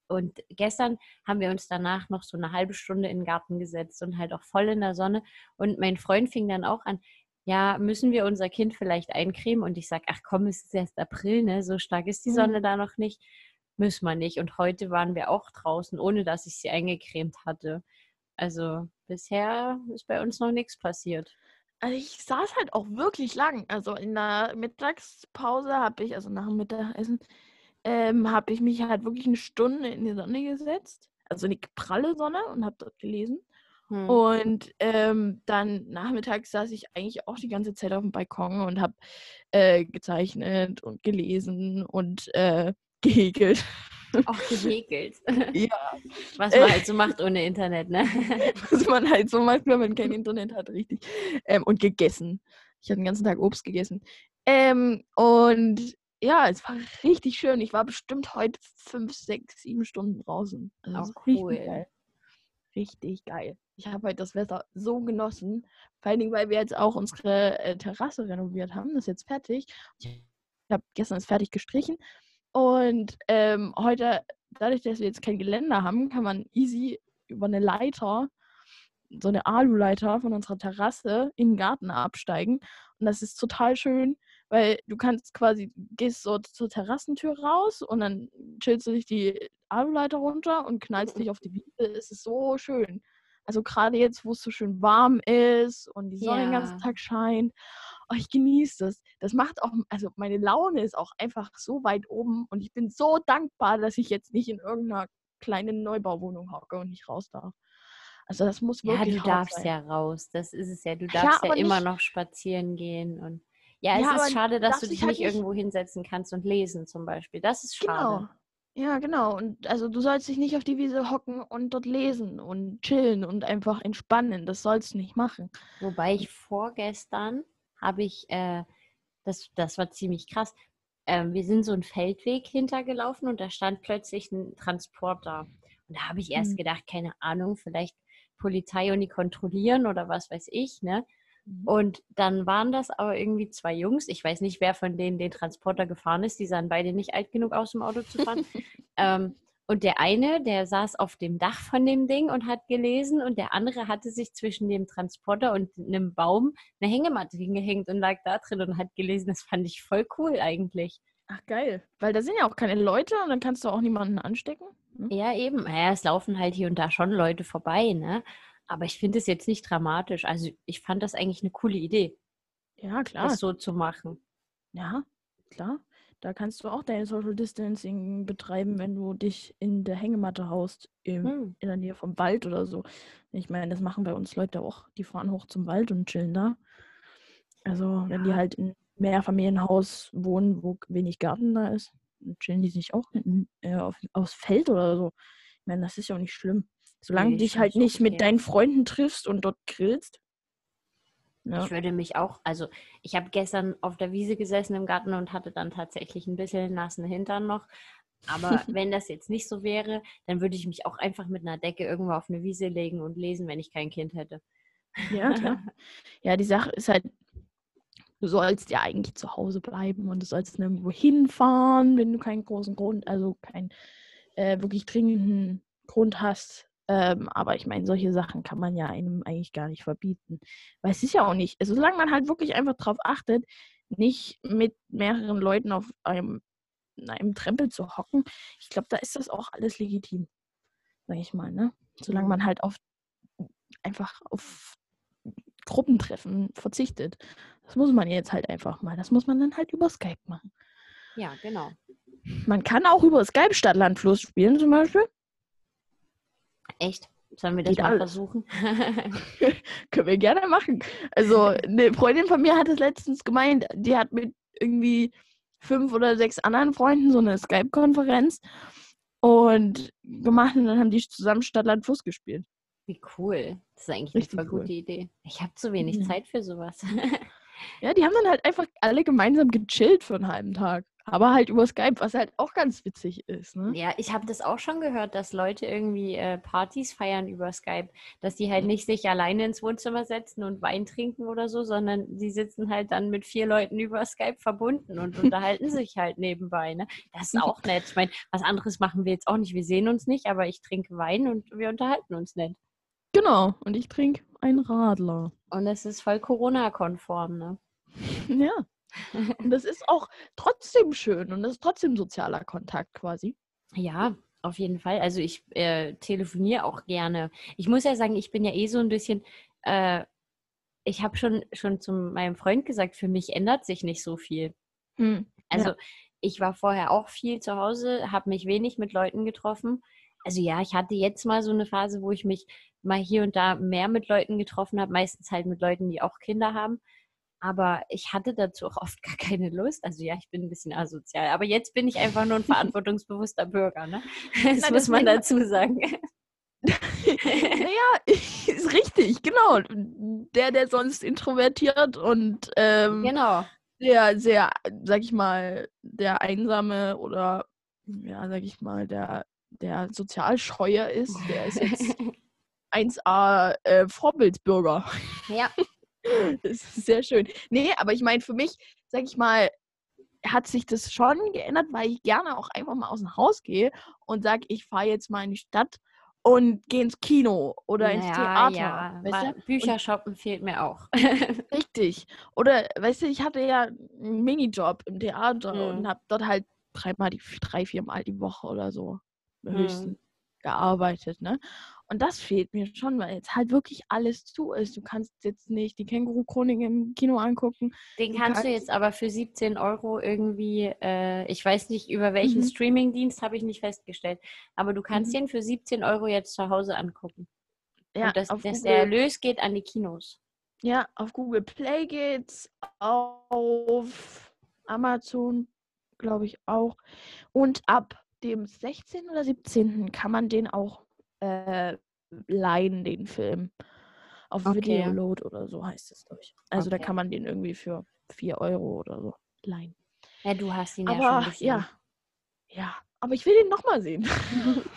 Und gestern haben wir uns danach noch so eine halbe Stunde in den Garten gesetzt und halt auch voll in der Sonne. Und mein Freund fing dann auch an, ja, müssen wir unser Kind vielleicht eincremen? Und ich sage, ach komm, es ist erst April, ne? So stark ist die Mhm. Sonne da noch nicht. Müssen wir nicht. Und heute waren wir auch draußen, ohne dass ich sie eingecremt hatte. Also bisher ist bei uns noch nichts passiert. Also ich saß halt auch wirklich lang. Also in der Mittagspause habe ich, also nach dem Mittagessen, ähm, habe ich mich halt wirklich eine Stunde in die Sonne gesetzt. Also in die pralle Sonne und habe dort gelesen. Hm. Und ähm, dann nachmittags saß ich eigentlich auch die ganze Zeit auf dem Balkon und habe äh, gezeichnet und gelesen und äh, [laughs] gehäkelt. Auch gehäkelt. [laughs] ja, [laughs] Was man halt so macht ohne Internet, ne? was man halt so macht, wenn man kein Internet hat, richtig. Ähm, und gegessen. Ich habe den ganzen Tag Obst gegessen. Ähm, und ja, es war richtig schön. Ich war bestimmt heute fünf, sechs, sieben Stunden draußen. Also Auch ist richtig cool. geil. Richtig geil. Ich habe heute das Wetter so genossen. Vor allen Dingen, weil wir jetzt auch unsere äh, Terrasse renoviert haben. Das ist jetzt fertig. Ich habe gestern es fertig gestrichen. Und ähm, heute, dadurch, dass wir jetzt kein Geländer haben, kann man easy über eine Leiter, so eine Aluleiter von unserer Terrasse in den Garten absteigen. Und das ist total schön, weil du kannst quasi, gehst so zur Terrassentür raus und dann chillst du dich die Aluleiter runter und knallst dich auf die Wiese. Es ist so schön. Also gerade jetzt, wo es so schön warm ist und die Sonne den ganzen Ja. Tag scheint. Oh, ich genieße das. Das macht auch, also meine Laune ist auch einfach so weit oben und ich bin so dankbar, dass ich jetzt nicht in irgendeiner kleinen Neubauwohnung hocke und nicht raus darf. Also das muss Ja, wirklich du hart darfst sein. ja raus. Das ist es ja. Du Ja, darfst ja, aber immer nicht- noch spazieren gehen. Und ja, es Ja, ist schade, dass du dich halt nicht irgendwo hinsetzen kannst und lesen zum Beispiel. Das ist schade. Genau. Ja, genau. Und also du sollst dich nicht auf die Wiese hocken und dort lesen und chillen und einfach entspannen. Das sollst du nicht machen. Wobei ich vorgestern habe ich, äh, das, das war ziemlich krass. Ähm, wir sind so einen Feldweg hintergelaufen und da stand plötzlich ein Transporter. Und da habe ich erst Mhm. gedacht, keine Ahnung, vielleicht Polizei und die kontrollieren oder was weiß ich, ne? Mhm. Und dann waren das aber irgendwie zwei Jungs. Ich weiß nicht, wer von denen den Transporter gefahren ist. Die sahen beide nicht alt genug aus, um Auto zu fahren. [laughs] ähm, und der eine, der saß auf dem Dach von dem Ding und hat gelesen. Und der andere hatte sich zwischen dem Transporter und einem Baum eine Hängematte hingehängt und lag da drin und hat gelesen. Das fand ich voll cool eigentlich. Ach, geil. Weil da sind ja auch keine Leute und dann kannst du auch niemanden anstecken. ne? Ja, eben. Naja, es laufen halt hier und da schon Leute vorbei, ne? Aber ich finde es jetzt nicht dramatisch. Also ich fand das eigentlich eine coole Idee, Ja, klar. das so zu machen. Ja, klar. Da kannst du auch dein Social Distancing betreiben, wenn du dich in der Hängematte haust, im, Hm. in der Nähe vom Wald oder so. Ich meine, das machen bei uns Leute auch. Die fahren hoch zum Wald und chillen da. Also, wenn die Ja. halt in Mehrfamilienhaus wohnen, wo wenig Garten da ist, dann chillen die sich auch in, äh, auf, aufs Feld oder so. Ich meine, das ist ja auch nicht schlimm. Solange Nee, du ich dich halt nicht mit okay. deinen Freunden triffst und dort grillst. Ja. Ich würde mich auch, also ich habe gestern auf der Wiese gesessen im Garten und hatte dann tatsächlich ein bisschen nassen Hintern noch. Aber [laughs] wenn das jetzt nicht so wäre, dann würde ich mich auch einfach mit einer Decke irgendwo auf eine Wiese legen und lesen, wenn ich kein Kind hätte. Ja, klar. [laughs] ja, die Sache ist halt, du sollst ja eigentlich zu Hause bleiben und du sollst nirgendwo hinfahren, wenn du keinen großen Grund, also keinen äh, wirklich dringenden Grund hast. Ähm, aber ich meine, solche Sachen kann man ja einem eigentlich gar nicht verbieten. Weil es ist ja auch nicht, also solange man halt wirklich einfach darauf achtet, nicht mit mehreren Leuten auf einem in einem Trempel zu hocken, ich glaube, da ist das auch alles legitim. Sag ich mal, ne? Solange man halt auf einfach auf Gruppentreffen verzichtet. Das muss man jetzt halt einfach mal. Das muss man dann halt über Skype machen. Ja, genau. Man kann auch über Skype Stadtlandfluss spielen zum Beispiel. Echt? Sollen wir das Geht mal alles. versuchen? [laughs] [laughs] Können wir gerne machen. Also eine Freundin von mir hat es letztens gemeint, die hat mit irgendwie fünf oder sechs anderen Freunden so eine Skype-Konferenz und gemacht und dann haben die zusammen Stadtland Fluss gespielt. Wie cool. Das ist eigentlich Richtig eine voll cool. gute Idee. Ich habe zu wenig Ja. Zeit für sowas. [laughs] Ja, die haben dann halt einfach alle gemeinsam gechillt für einen halben Tag. Aber halt über Skype, was halt auch ganz witzig ist, ne? Ja, ich habe das auch schon gehört, dass Leute irgendwie äh, Partys feiern über Skype, dass die halt Mhm. nicht sich alleine ins Wohnzimmer setzen und Wein trinken oder so, sondern die sitzen halt dann mit vier Leuten über Skype verbunden und unterhalten sich halt nebenbei. Ne? Das ist [laughs] auch nett. Ich meine, was anderes machen wir jetzt auch nicht. Wir sehen uns nicht, aber ich trinke Wein und wir unterhalten uns nett. Genau. Und ich trinke einen Radler. Und das ist voll Corona-konform, ne? [laughs] Ja. Und das ist auch trotzdem schön und das ist trotzdem sozialer Kontakt quasi. Ja, auf jeden Fall. Also ich äh, telefoniere auch gerne. Ich muss ja sagen, ich bin ja eh so ein bisschen, äh, ich habe schon, schon zu meinem Freund gesagt, für mich ändert sich nicht so viel. Hm. Also ich war vorher auch viel zu Hause, habe mich wenig mit Leuten getroffen. Also ja, ich hatte jetzt mal so eine Phase, wo ich mich mal hier und da mehr mit Leuten getroffen habe, meistens halt mit Leuten, die auch Kinder haben. Aber ich hatte dazu auch oft gar keine Lust. Also ja, ich bin ein bisschen asozial. Aber jetzt bin ich einfach nur ein [laughs] verantwortungsbewusster Bürger. Ne? [laughs] Das Na, muss man dazu sagen. naja, [laughs] ist richtig, genau. Der, der sonst introvertiert und ähm, Genau. der sehr, sag ich mal, der einsame oder ja, sag ich mal, der, der sozial scheuer ist, der ist jetzt 1A äh, Vorbildsbürger. ja, [laughs] Das ist sehr schön. Nee, aber ich meine, für mich, sag ich mal, hat sich das schon geändert, weil ich gerne auch einfach mal aus dem Haus gehe und sage, ich fahre jetzt mal in die Stadt und gehe ins Kino oder ins Naja, Theater. Ja, weißt du? Bücher shoppen fehlt mir auch. [laughs] Richtig. Oder, weißt du, ich hatte ja einen Minijob im Theater Mhm. und habe dort halt dreimal die drei, viermal die Woche oder so Mhm. höchstens gearbeitet, ne? Und das fehlt mir schon, weil jetzt halt wirklich alles zu ist. Du kannst jetzt nicht die Känguru-Chronik im Kino angucken. Den Du kannst du jetzt aber für 17 Euro irgendwie, äh, ich weiß nicht, über welchen Mhm. Streamingdienst habe ich nicht festgestellt, aber du kannst Mhm. den für 17 Euro jetzt zu Hause angucken. Ja, Und das, auf das, Google- der Erlös geht an die Kinos. Ja, auf Google Play geht's, auf Amazon, glaube ich, auch. Und ab dem 16. oder 17. kann man den auch äh, leihen, den Film. Auf Okay. Videoload oder so heißt es, glaube ich. Also da Okay. kann man den irgendwie für 4 Euro oder so leihen. Ja, du hast ihn ja schon Aber gesehen. ja, ja, aber ich will den nochmal sehen. [laughs]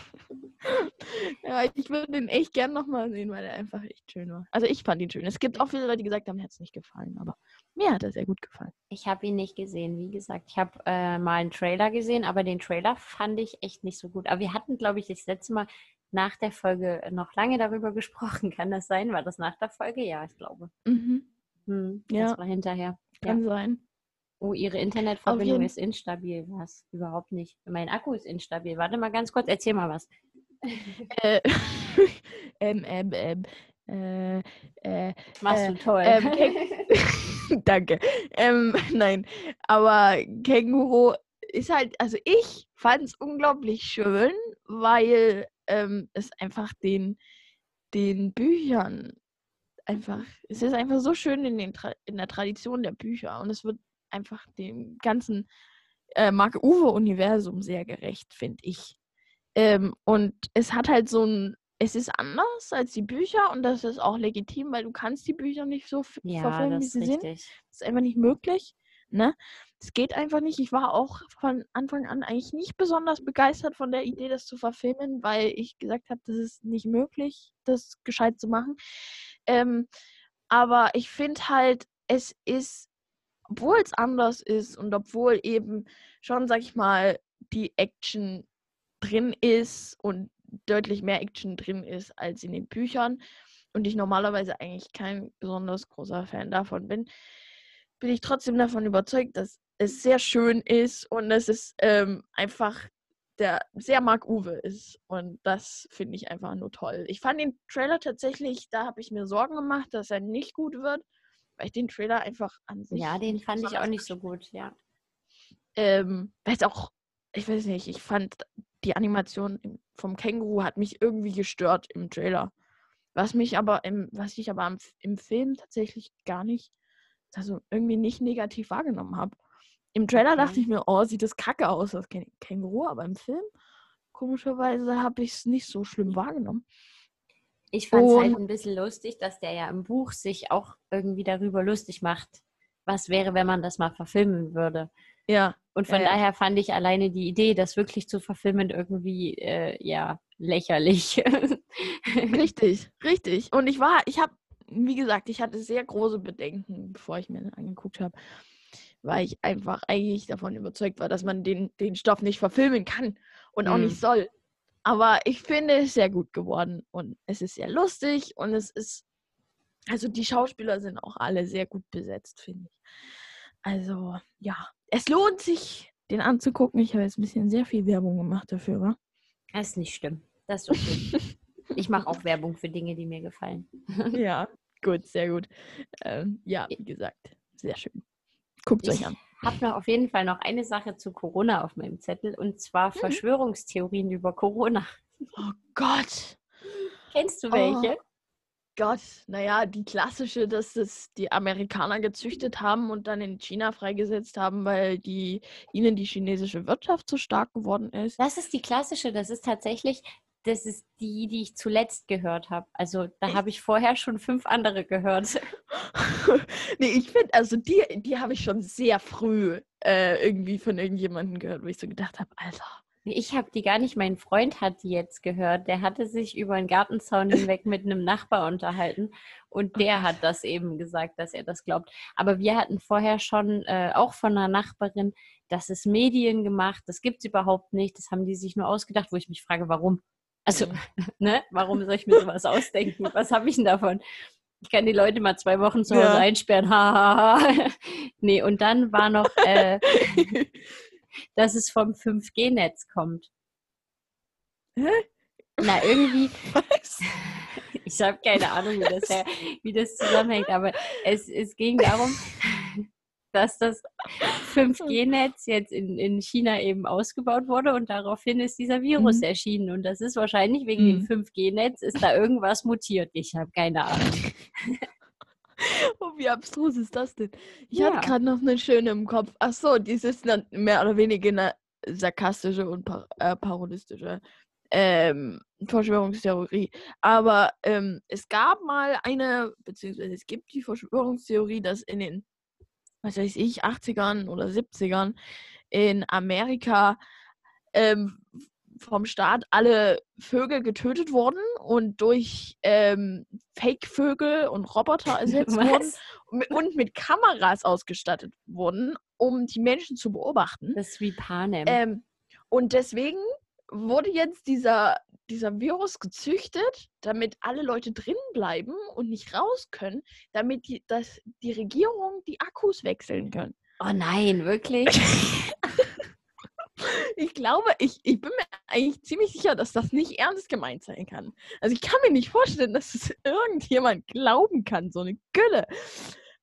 ja, ich würde den echt gern nochmal sehen, weil er einfach echt schön war. Also ich fand ihn schön. Es gibt auch viele Leute, die gesagt haben, mir hat es nicht gefallen, aber mir hat er sehr gut gefallen. Ich habe ihn nicht gesehen, wie gesagt. Ich habe äh, mal einen Trailer gesehen, aber den Trailer fand ich echt nicht so gut. Aber wir hatten, glaube ich, das letzte Mal nach der Folge noch lange darüber gesprochen. [laughs] Kann das sein? War das nach der Folge? Ja, ich glaube. Mhm, Hm, Ja. Das war hinterher. kann sein. Oh, Ihre Internetverbindung ist instabil. Was? Überhaupt nicht. Mein Akku ist instabil. Warte mal ganz kurz, erzähl mal was. [laughs] Äh, [laughs] ähm, ähm, ähm, äh, äh, machst Äh, du toll. ähm, Danke. Ähm, nein, aber Känguru ist halt, also ich fand es unglaublich schön, weil ähm, es einfach den, den Büchern einfach, es ist einfach so schön in, den, Tra- in der Tradition der Bücher und es wird einfach dem ganzen äh, Marke-Uwe-Universum sehr gerecht, finde ich. Ähm, und es hat halt so ein, es ist anders als die Bücher und das ist auch legitim, weil du kannst die Bücher nicht so ja, verfilmen, wie sie sind. richtig. Das ist einfach nicht möglich. Ne? Es geht einfach nicht. Ich war auch von Anfang an eigentlich nicht besonders begeistert von der Idee, das zu verfilmen, weil ich gesagt habe, das ist nicht möglich, das gescheit zu machen. Ähm, aber ich finde halt, es ist, obwohl es anders ist und obwohl eben schon, sag ich mal, die Action drin ist und deutlich mehr Action drin ist als in den Büchern und ich normalerweise eigentlich kein besonders großer Fan davon bin, bin ich trotzdem davon überzeugt, dass es sehr schön ist und es ist ähm, einfach der sehr Mark Uwe ist. Und das finde ich einfach nur toll. Ich fand den Trailer tatsächlich, da habe ich mir Sorgen gemacht, dass er nicht gut wird, weil ich den Trailer einfach an sich. Ja, den fand ich auch nicht so gut, ja. Ähm, weil es auch, ich weiß nicht, ich fand die Animation vom Känguru hat mich irgendwie gestört im Trailer. Was mich aber im, was ich aber im, im Film tatsächlich gar nicht, also irgendwie nicht negativ wahrgenommen habe. Im Trailer okay. dachte ich mir, oh, sieht das kacke aus, das Känguru, aber im Film, komischerweise, habe ich es nicht so schlimm wahrgenommen. Ich fand es halt ein bisschen lustig, dass der ja im Buch sich auch irgendwie darüber lustig macht, was wäre, wenn man das mal verfilmen würde. Ja. Und von ja, daher fand ich alleine die Idee, das wirklich zu verfilmen, irgendwie, äh, ja, lächerlich. [laughs] richtig, richtig. Und ich war, ich habe, wie gesagt, ich hatte sehr große Bedenken, bevor ich mir den angeguckt habe weil ich einfach eigentlich davon überzeugt war, dass man den, den Stoff nicht verfilmen kann und auch nicht mhm. soll. Aber ich finde es sehr gut geworden und es ist sehr lustig und es ist, also die Schauspieler sind auch alle sehr gut besetzt, finde ich. Also ja, es lohnt sich, den anzugucken. Ich habe jetzt ein bisschen sehr viel Werbung gemacht dafür, wa? Das ist nicht schlimm. Das ist okay. [laughs] ich mache auch Werbung für Dinge, die mir gefallen. ja, gut, sehr gut. Ähm, ja, wie gesagt, sehr schön. Guckt es euch an. Ich habe noch auf jeden Fall noch eine Sache zu Corona auf meinem Zettel und zwar mhm. Verschwörungstheorien über Corona. Oh Gott. Kennst du welche? Oh. Gott, naja, die klassische, dass es die Amerikaner gezüchtet haben und dann in China freigesetzt haben, weil die, ihnen die chinesische Wirtschaft zu stark geworden ist. Das ist die klassische, das ist tatsächlich, das ist die, die ich zuletzt gehört habe. Also da habe ich vorher schon fünf andere gehört. [laughs] nee, ich finde, also die, die habe ich schon sehr früh äh, irgendwie von irgendjemandem gehört, wo ich so gedacht habe, Alter. Ich habe die gar nicht, mein Freund hat die jetzt gehört. Der hatte sich über einen Gartenzaun [laughs] hinweg mit einem Nachbar unterhalten und der hat das eben gesagt, dass er das glaubt. Aber wir hatten vorher schon äh, auch von einer Nachbarin, das ist Medien gemacht, das gibt es überhaupt nicht, das haben die sich nur ausgedacht, wo ich mich frage, warum? Also, mhm. [laughs] ne, warum soll ich mir sowas ausdenken? [laughs] Was habe ich denn davon? Ich kann die Leute mal zwei Wochen zu Hause ja. einsperren. Ha, ha, ha. [laughs] Nee, und dann war noch, äh, dass es vom 5G-Netz kommt. Hä? Na, irgendwie. Was? Ich habe keine Ahnung, wie das, wie das zusammenhängt, aber es, es ging darum, dass das [laughs] 5G-Netz jetzt in, in China eben ausgebaut wurde und daraufhin ist dieser Virus mhm. erschienen. Und das ist wahrscheinlich wegen mhm. dem 5G-Netz, ist da irgendwas mutiert. Ich habe keine Ahnung. [laughs] Oh, wie abstrus ist das denn? Ich ja. hatte gerade noch eine schöne im Kopf. Ach so, dieses mehr oder weniger eine sarkastische und par äh, parodistische ähm, Verschwörungstheorie. Aber ähm, es gab mal eine, beziehungsweise es gibt die Verschwörungstheorie, dass in den was weiß ich, 80ern oder 70ern in Amerika ähm, vom Staat alle Vögel getötet wurden und durch ähm, Fake-Vögel und Roboter [laughs] ersetzt wurden und mit Kameras ausgestattet wurden, um die Menschen zu beobachten. Das ist wie Panem. Ähm, und deswegen wurde jetzt dieser dieser Virus gezüchtet, damit alle Leute drin bleiben und nicht raus können, damit die, dass die Regierung die Akkus wechseln können. Oh nein, wirklich? [laughs] ich glaube, ich, ich bin mir eigentlich ziemlich sicher, dass das nicht ernst gemeint sein kann. Also ich kann mir nicht vorstellen, dass es [laughs] irgendjemand glauben kann, so eine Gülle.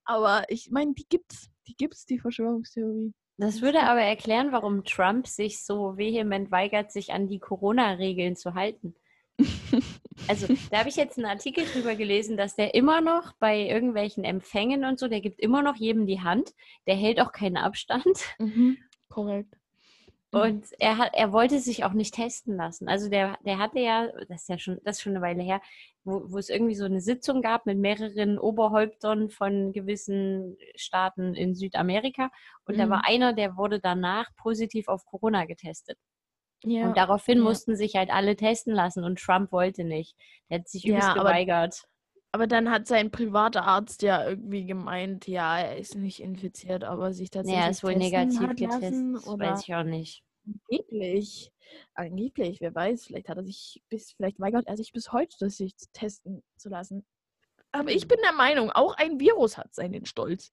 Aber ich meine, die gibt's. Die gibt's, die Verschwörungstheorie. Das würde aber erklären, warum Trump sich so vehement weigert, sich an die Corona-Regeln zu halten. Also, [laughs] da habe ich jetzt einen Artikel drüber gelesen, dass der immer noch bei irgendwelchen Empfängen und so, der gibt immer noch jedem die Hand, der hält auch keinen Abstand. Mhm, korrekt. Mhm. Und er hat, er wollte sich auch nicht testen lassen. Also der, der hatte ja, das ist ja schon, das ist schon eine Weile her, wo, wo es irgendwie so eine Sitzung gab mit mehreren Oberhäuptern von gewissen Staaten in Südamerika. Und mhm. da war einer, der wurde danach positiv auf Corona getestet. Ja. Und daraufhin ja. mussten sich halt alle testen lassen und Trump wollte nicht. Der hat sich übelst ja, geweigert. Aber dann hat sein privater Arzt ja irgendwie gemeint, ja, er ist nicht infiziert, aber sich tatsächlich. Ja, er ist wohl negativ getestet. Oder? Weiß ich auch nicht. Angeblich. Angeblich, wer weiß, vielleicht hat er sich bis, vielleicht weigert er sich bis heute, sich testen zu lassen. Aber ich bin der Meinung, auch ein Virus hat seinen Stolz.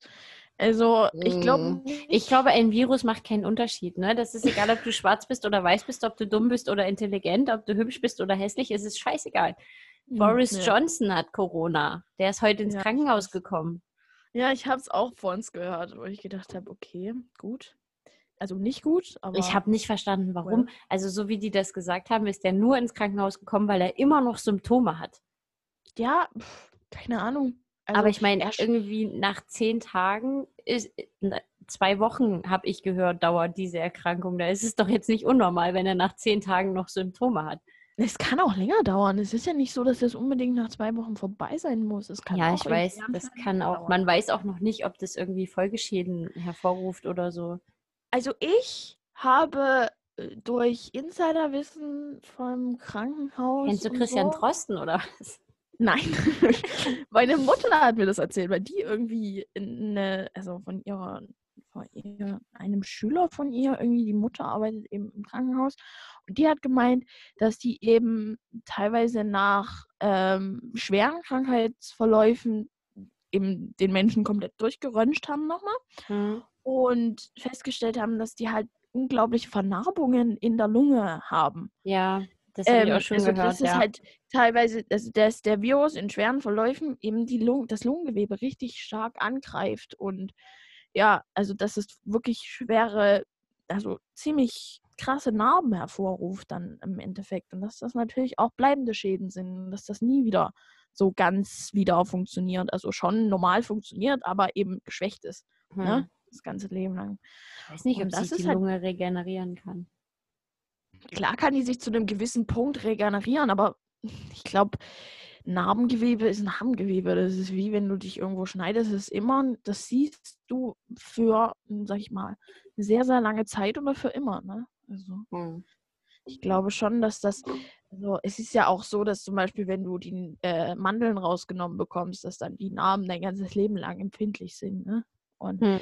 Also, ich glaube. Mm. Ich glaube, ein Virus macht keinen Unterschied. Ne? Das ist egal, ob du schwarz bist oder weiß bist, ob du dumm bist oder intelligent, ob du hübsch bist oder hässlich, es ist scheißegal. Boris ja. Johnson hat Corona. Der ist heute ins Ja, Krankenhaus gekommen. Ja, ich habe es auch vor uns gehört, wo ich gedacht habe, okay, gut. Also nicht gut, aber. Ich habe nicht verstanden, warum. Also, so wie die das gesagt haben, ist der nur ins Krankenhaus gekommen, weil er immer noch Symptome hat. Ja, pf, keine Ahnung. Also, Aber ich meine, irgendwie nach zehn Tagen, ist, na, zwei Wochen habe ich gehört, dauert diese Erkrankung. Da ist es doch jetzt nicht unnormal, wenn er nach zehn Tagen noch Symptome hat. Es kann auch länger dauern. Es ist ja nicht so, dass das unbedingt nach zwei Wochen vorbei sein muss. Es kann ja, auch ich weiß, das kann auch, dauern. man weiß auch noch nicht, ob das irgendwie Folgeschäden hervorruft oder so. Also ich habe äh, durch Insiderwissen vom Krankenhaus. Kennst du Christian so, Drosten oder was? Nein. [laughs] Meine Mutter hat mir das erzählt, weil die irgendwie in eine, also von ihrer, von ihr, einem Schüler von ihr, irgendwie die Mutter arbeitet eben im Krankenhaus. Und die hat gemeint, dass die eben teilweise nach ähm, schweren Krankheitsverläufen eben den Menschen komplett durchgeröntgt haben nochmal Hm. und festgestellt haben, dass die halt unglaubliche Vernarbungen in der Lunge haben. Ja, das habe ich Ähm, auch schon also gehört. das ist ja. halt teilweise, also dass der Virus in schweren Verläufen eben die Lung das Lungengewebe richtig stark angreift und ja, also dass es wirklich schwere, also ziemlich krasse Narben hervorruft dann im Endeffekt und dass das natürlich auch bleibende Schäden sind, dass das nie wieder so ganz wieder funktioniert, also schon normal funktioniert, aber eben geschwächt ist, Hm. ne? das ganze Leben lang. Ich weiß nicht, ob Und das sich die ist halt- Lunge regenerieren kann. Klar kann die sich zu einem gewissen Punkt regenerieren, aber [laughs] ich glaube, Narbengewebe ist Narbengewebe. Das ist wie wenn du dich irgendwo schneidest. Das ist immer, das siehst du für, sag ich mal, eine sehr, sehr lange Zeit oder für immer. Ne? Also Hm. ich glaube schon, dass das, also es ist ja auch so, dass zum Beispiel, wenn du die äh, Mandeln rausgenommen bekommst, dass dann die Narben dein ganzes Leben lang empfindlich sind. Ne? Und Hm.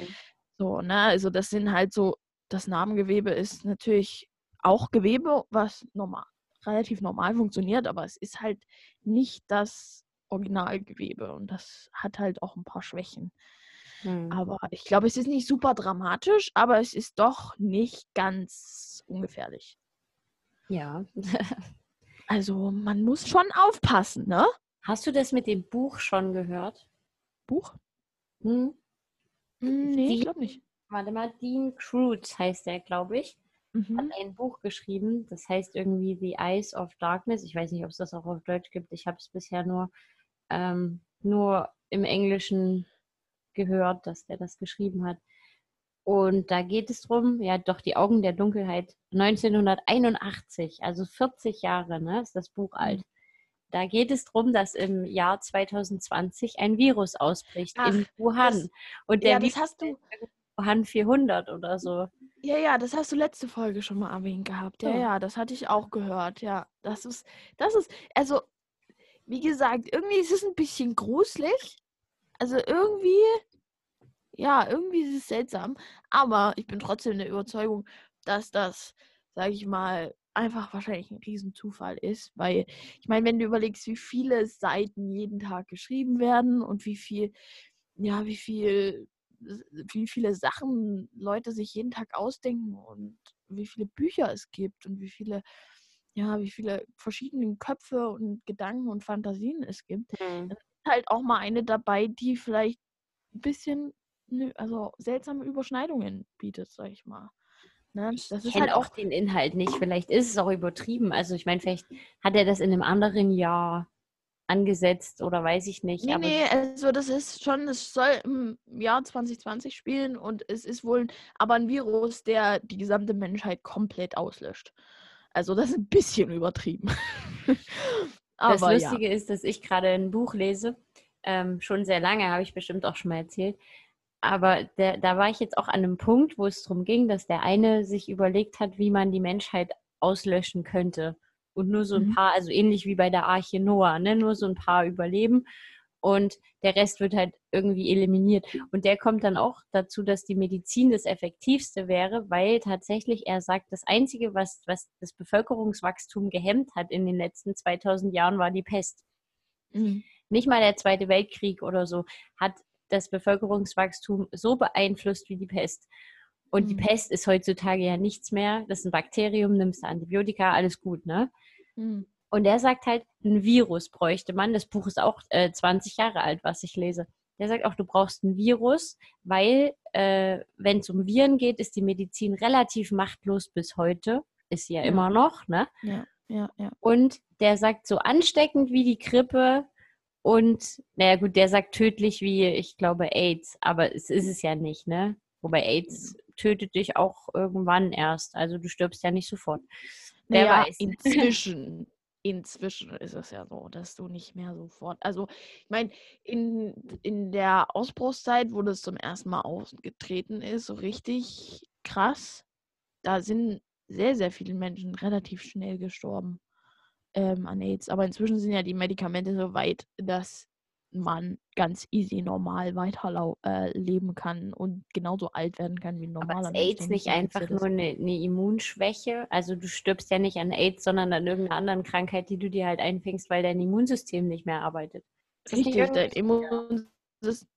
so, ne? Also das sind halt so, das Narbengewebe ist natürlich auch Gewebe, was normal, relativ normal funktioniert, aber es ist halt nicht das Originalgewebe und das hat halt auch ein paar Schwächen. Hm. Aber ich glaube, es ist nicht super dramatisch, aber es ist doch nicht ganz ungefährlich. Ja. [laughs] Also man muss schon aufpassen, ne? Hast du das mit dem Buch schon gehört? Buch? Hm? Hm, nee, ich glaube nicht. Warte mal, Dean Cruz heißt der, glaube ich. Hat Mhm. ein Buch geschrieben, das heißt irgendwie The Eyes of Darkness. Ich weiß nicht, ob es das auch auf Deutsch gibt. Ich habe es bisher nur, ähm, nur im Englischen gehört, dass der das geschrieben hat. Und da geht es drum, ja doch, die Augen der Dunkelheit 1981, also 40 Jahre, ne, ist das Buch alt. Da geht es darum, dass im Jahr 2020 ein Virus ausbricht in Ach, Wuhan. das- Und der Ja, das hast du. Wuhan 400 oder so. Ja, ja, das hast du letzte Folge schon mal erwähnt gehabt. Ja, Oh. ja, das hatte ich auch gehört. Ja, das ist, das ist, also, wie gesagt, irgendwie ist es ein bisschen gruselig. Also irgendwie, ja, irgendwie ist es seltsam. Aber ich bin trotzdem der Überzeugung, dass das, sage ich mal, einfach wahrscheinlich ein Riesenzufall ist. Weil, ich meine, wenn du überlegst, wie viele Seiten jeden Tag geschrieben werden und wie viel, ja, wie viel wie viele Sachen Leute sich jeden Tag ausdenken und wie viele Bücher es gibt und wie viele, ja, wie viele verschiedene Köpfe und Gedanken und Fantasien es gibt. Hm. Halt auch mal eine dabei, die vielleicht ein bisschen, nö, also seltsame Überschneidungen bietet, sag ich mal. Ne? Das Ich ist kenne halt auch den Inhalt nicht. Vielleicht ist es auch übertrieben. Also ich meine, vielleicht hat er das in einem anderen Jahr angesetzt oder weiß ich nicht. Nee, nee, also das ist schon, es soll im Jahr 2020 spielen und es ist wohl aber ein Virus, der die gesamte Menschheit komplett auslöscht. Also das ist ein bisschen übertrieben. [laughs] das aber ja. Lustige ist, dass ich gerade ein Buch lese. Ähm, schon sehr lange, habe ich bestimmt auch schon mal erzählt. Aber der, da war ich jetzt auch an einem Punkt, wo es darum ging, dass der eine sich überlegt hat, wie man die Menschheit auslöschen könnte. Und nur so ein Mhm. paar, also ähnlich wie bei der Arche Noah, ne? nur so ein paar überleben. Und der Rest wird halt irgendwie eliminiert. Und der kommt dann auch dazu, dass die Medizin das Effektivste wäre, weil tatsächlich er sagt, das Einzige, was, was das Bevölkerungswachstum gehemmt hat in den letzten 2000 Jahren, war die Pest. Mhm. Nicht mal der Zweite Weltkrieg oder so hat das Bevölkerungswachstum so beeinflusst wie die Pest. Und die Mhm. Pest ist heutzutage ja nichts mehr. Das ist ein Bakterium, nimmst du Antibiotika, alles gut, ne? Mhm. Und er sagt halt, ein Virus bräuchte man. Das Buch ist auch äh, 20 Jahre alt, was ich lese. Der sagt auch, du brauchst ein Virus, weil äh, wenn es um Viren geht, ist die Medizin relativ machtlos bis heute. Ist sie ja, Ja. immer noch, ne? Ja, ja, ja. Und der sagt, so ansteckend wie die Grippe und, naja gut, der sagt tödlich wie, ich glaube, AIDS. Aber es ist es ja nicht, ne? Wobei AIDS tötet dich auch irgendwann erst. Also du stirbst ja nicht sofort. Wer Naja, weiß. inzwischen, [laughs] inzwischen ist es ja so, dass du nicht mehr sofort. Also, ich meine, in, in der Ausbruchszeit, wo das zum ersten Mal ausgetreten ist, so richtig krass, da sind sehr, sehr viele Menschen relativ schnell gestorben ähm, an AIDS. Aber inzwischen sind ja die Medikamente so weit, dass man ganz easy normal weiterleben äh, leben kann und genauso alt werden kann wie ein Aber ist AIDS nicht einfach nur eine, eine Immunschwäche? Also du stirbst ja nicht an AIDS, sondern an irgendeiner anderen Krankheit, die du dir halt einfängst, weil dein Immunsystem nicht mehr arbeitet. Ist Richtig, dein Immunsystem.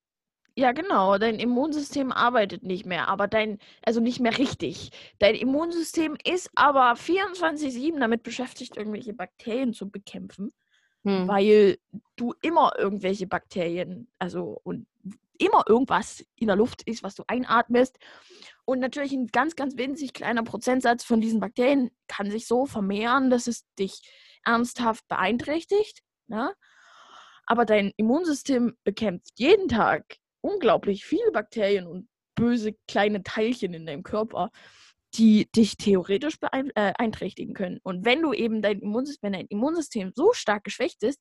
Ja, genau, dein Immunsystem arbeitet nicht mehr, aber dein, also nicht mehr richtig. Dein Immunsystem ist aber 24-7 damit beschäftigt, irgendwelche Bakterien zu bekämpfen, Hm. weil du immer irgendwelche Bakterien, also und immer irgendwas in der Luft ist, was du einatmest. Und natürlich ein ganz, ganz winzig kleiner Prozentsatz von diesen Bakterien kann sich so vermehren, dass es dich ernsthaft beeinträchtigt. Ne? Aber dein Immunsystem bekämpft jeden Tag unglaublich viele Bakterien und böse kleine Teilchen in deinem Körper, die dich theoretisch beein äh, beeinträchtigen können. Und wenn du eben dein Immunsystem, wenn dein Immunsystem so stark geschwächt ist,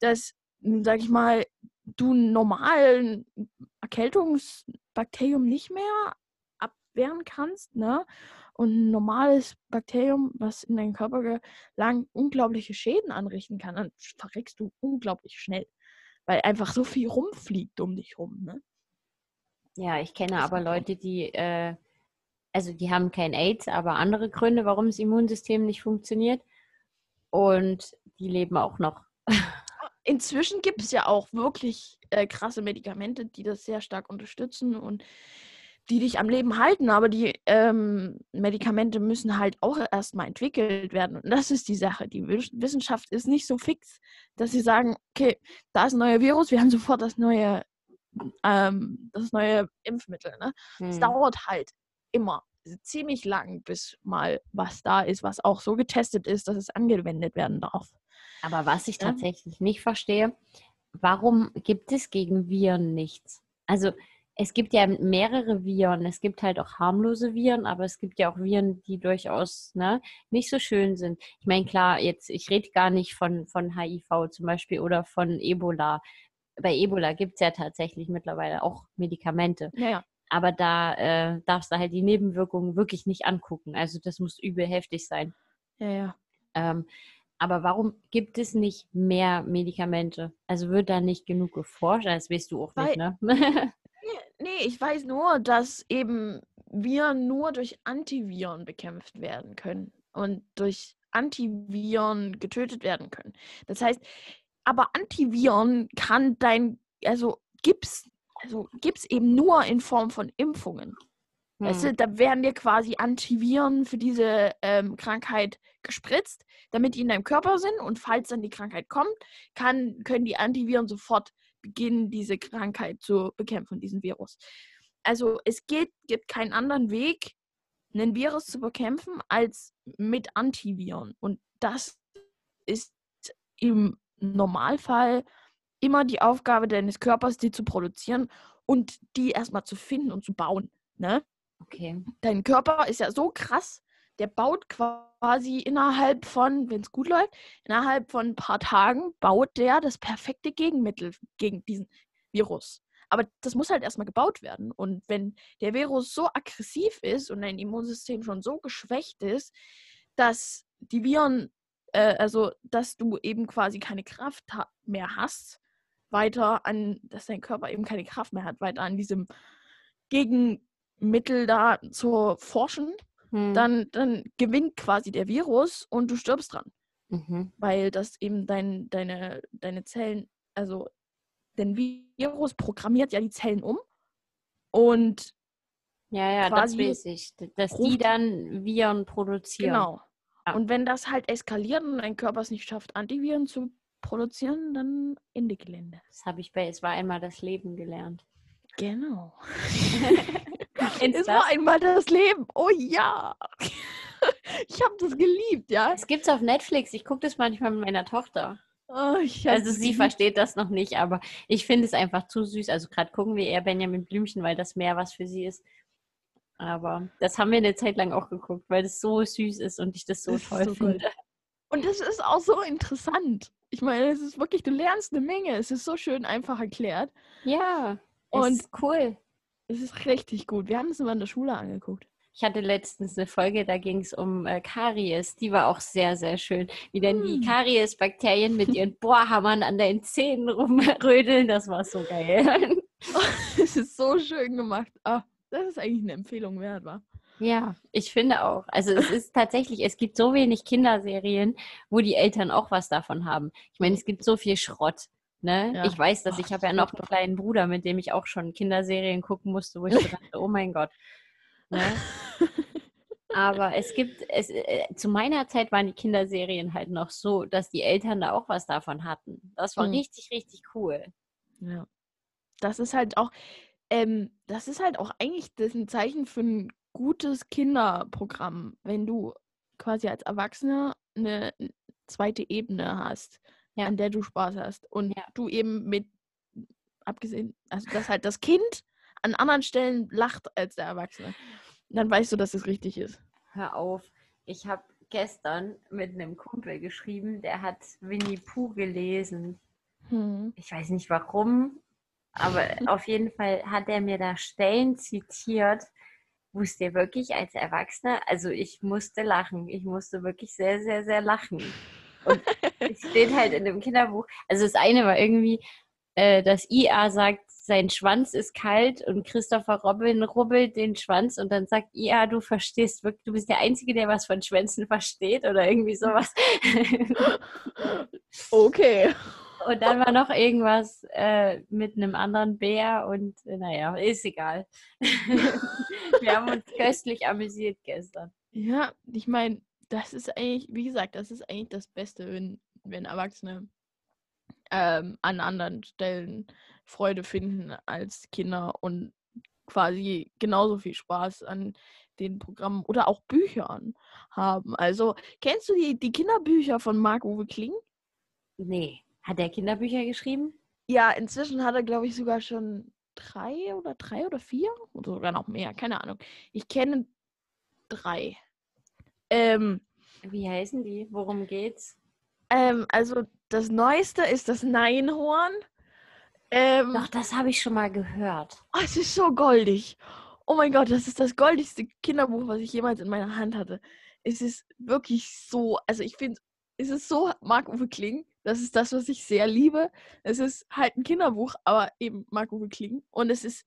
dass, hm, sag ich mal, du einen normalen Erkältungsbakterium nicht mehr abwehren kannst, ne? Und ein normales Bakterium, was in deinen Körper gelangt, unglaubliche Schäden anrichten kann, dann verreckst du unglaublich schnell. Weil einfach so viel rumfliegt um dich rum, ne? Ja, ich kenne aber Leute, die, äh, also die haben kein AIDS, aber andere Gründe, warum das Immunsystem nicht funktioniert. Und die leben auch noch. Inzwischen gibt es ja auch wirklich äh, krasse Medikamente, die das sehr stark unterstützen und die dich am Leben halten, aber die ähm, Medikamente müssen halt auch erstmal entwickelt werden. Und das ist die Sache. Die Wiss- Wissenschaft ist nicht so fix, dass sie sagen, okay, da ist ein neuer Virus, wir haben sofort das neue, ähm, das neue Impfmittel. Ne? Es Hm. dauert halt immer ziemlich lang, bis mal was da ist, was auch so getestet ist, dass es angewendet werden darf. Aber was ich Ja. tatsächlich nicht verstehe, warum gibt es gegen Viren nichts? Also es gibt ja mehrere Viren. Es gibt halt auch harmlose Viren, aber es gibt ja auch Viren, die durchaus ne, nicht so schön sind. Ich meine, klar, jetzt, ich rede gar nicht von, von HIV zum Beispiel oder von Ebola. Bei Ebola gibt es ja tatsächlich mittlerweile auch Medikamente. Naja, Aber da äh, darfst du halt die Nebenwirkungen wirklich nicht angucken. Also das muss übel heftig sein. ja, ja. Ähm, aber warum gibt es nicht mehr Medikamente? Also wird da nicht genug geforscht? Das weißt du auch nicht, ne? [laughs] Nee, ich weiß nur, dass eben Viren nur durch Antiviren bekämpft werden können und durch Antiviren getötet werden können. Das heißt, aber Antiviren kann dein, also gibt's, also gibt's eben nur in Form von Impfungen. Weißt du, Hm. da werden dir quasi Antiviren für diese ähm, Krankheit gespritzt, damit die in deinem Körper sind und falls dann die Krankheit kommt, kann, können die Antiviren sofort beginnen, diese Krankheit zu bekämpfen, diesen Virus. Also es geht, gibt keinen anderen Weg, einen Virus zu bekämpfen, als mit Antiviren. Und das ist im Normalfall immer die Aufgabe deines Körpers, die zu produzieren und die erstmal zu finden und zu bauen. Ne? Okay. dein Körper ist ja so krass, der baut quasi innerhalb von, wenn es gut läuft, innerhalb von ein paar Tagen baut der das perfekte Gegenmittel gegen diesen Virus. Aber das muss halt erstmal gebaut werden. Und wenn der Virus so aggressiv ist und dein Immunsystem schon so geschwächt ist, dass die Viren, äh, also dass du eben quasi keine Kraft ha mehr hast, weiter an, dass dein Körper eben keine Kraft mehr hat, weiter an diesem Gegenmittel da zu forschen, Hm. dann, dann gewinnt quasi der Virus und du stirbst dran. Mhm. Weil das eben dein, deine, deine Zellen, also denn Virus programmiert ja die Zellen um und Ja, ja, das weiß ich. Dass die ruft- dann Viren produzieren. genau. Ja. Und wenn das halt eskaliert und dein Körper es nicht schafft, Antiviren zu produzieren, dann Ende Gelände. Das habe ich bei Es war einmal das Leben gelernt. Genau. [laughs] Es war einmal das Leben. Oh ja. [laughs] Ich habe das geliebt, ja. Es gibt's auf Netflix. Ich gucke das manchmal mit meiner Tochter. Oh, Also sie versteht das noch nicht, aber ich finde es einfach zu süß. Also gerade gucken wir eher Benjamin Blümchen, weil das mehr was für sie ist. Aber das haben wir eine Zeit lang auch geguckt, weil das so süß ist und ich das so Das toll so finde. toll. Und es ist auch so interessant. Ich meine, es ist wirklich, du lernst eine Menge. Es ist so schön einfach erklärt. Ja, Und- cool. Es ist richtig gut. Wir haben es immer in der Schule angeguckt. Ich hatte letztens eine Folge, da ging es um äh, Karies. Die war auch sehr, sehr schön. Wie dann die Hm. Karies-Bakterien mit ihren Bohrhammern an deinen Zähnen rumrödeln. Das war so geil. [laughs] Es ist so schön gemacht. Ah, das ist eigentlich eine Empfehlung wert, war. Ja, ich finde auch. Also es ist tatsächlich, es gibt so wenig Kinderserien, wo die Eltern auch was davon haben. Ich meine, es gibt so viel Schrott. Ne? Ja. Ich weiß das, Ach, ich habe ja noch einen kleinen Bruder, mit dem ich auch schon Kinderserien gucken musste, wo ich so dachte, oh mein Gott. Ne? [laughs] Aber es gibt, es, äh, zu meiner Zeit waren die Kinderserien halt noch so, dass die Eltern da auch was davon hatten. Das war Hm. richtig, richtig cool. Ja. Das ist halt auch, ähm, das ist halt auch eigentlich das ein Zeichen für ein gutes Kinderprogramm, wenn du quasi als Erwachsener eine zweite Ebene hast, Ja. an der du Spaß hast. Und Ja. du eben mit, abgesehen, also dass halt das Kind an anderen Stellen lacht als der Erwachsene. Dann weißt du, dass es richtig ist. Hör auf. Ich habe gestern mit einem Kumpel geschrieben, der hat Winnie Pooh gelesen. Hm. Ich weiß nicht warum, aber auf jeden Fall hat er mir da Stellen zitiert, dir wirklich als Erwachsener, also ich musste lachen. Ich musste wirklich sehr, sehr, sehr lachen. Und es steht halt in dem Kinderbuch, also das eine war irgendwie, äh, dass IA sagt, sein Schwanz ist kalt und Christopher Robin rubbelt den Schwanz und dann sagt IA, du verstehst wirklich, du bist der Einzige, der was von Schwänzen versteht oder irgendwie sowas. [laughs] Okay. Und dann war noch irgendwas äh, mit einem anderen Bär und äh, naja, ist egal. [laughs] Wir haben uns köstlich amüsiert gestern. Ja, ich meine, das ist eigentlich, wie gesagt, das ist eigentlich das Beste, wenn, wenn Erwachsene ähm, an anderen Stellen Freude finden als Kinder und quasi genauso viel Spaß an den Programmen oder auch Büchern haben. Also, kennst du die, die Kinderbücher von Marc-Uwe Kling? Nee. Hat der Kinderbücher geschrieben? Ja, inzwischen hat er, glaube ich, sogar schon drei oder drei oder vier oder sogar noch mehr, keine Ahnung. Ich kenne drei. Ähm, Wie heißen die? Worum geht's? Ähm, also das Neueste ist das Neinhorn. Ähm, Doch, das habe ich schon mal gehört. oh, es ist so goldig. Oh mein Gott, das ist das goldigste Kinderbuch, was ich jemals in meiner Hand hatte. Es ist wirklich so, also ich finde, es ist so Marc-Uwe Kling. Das ist das, was ich sehr liebe. Es ist halt ein Kinderbuch, aber eben Marc-Uwe Kling. Und es ist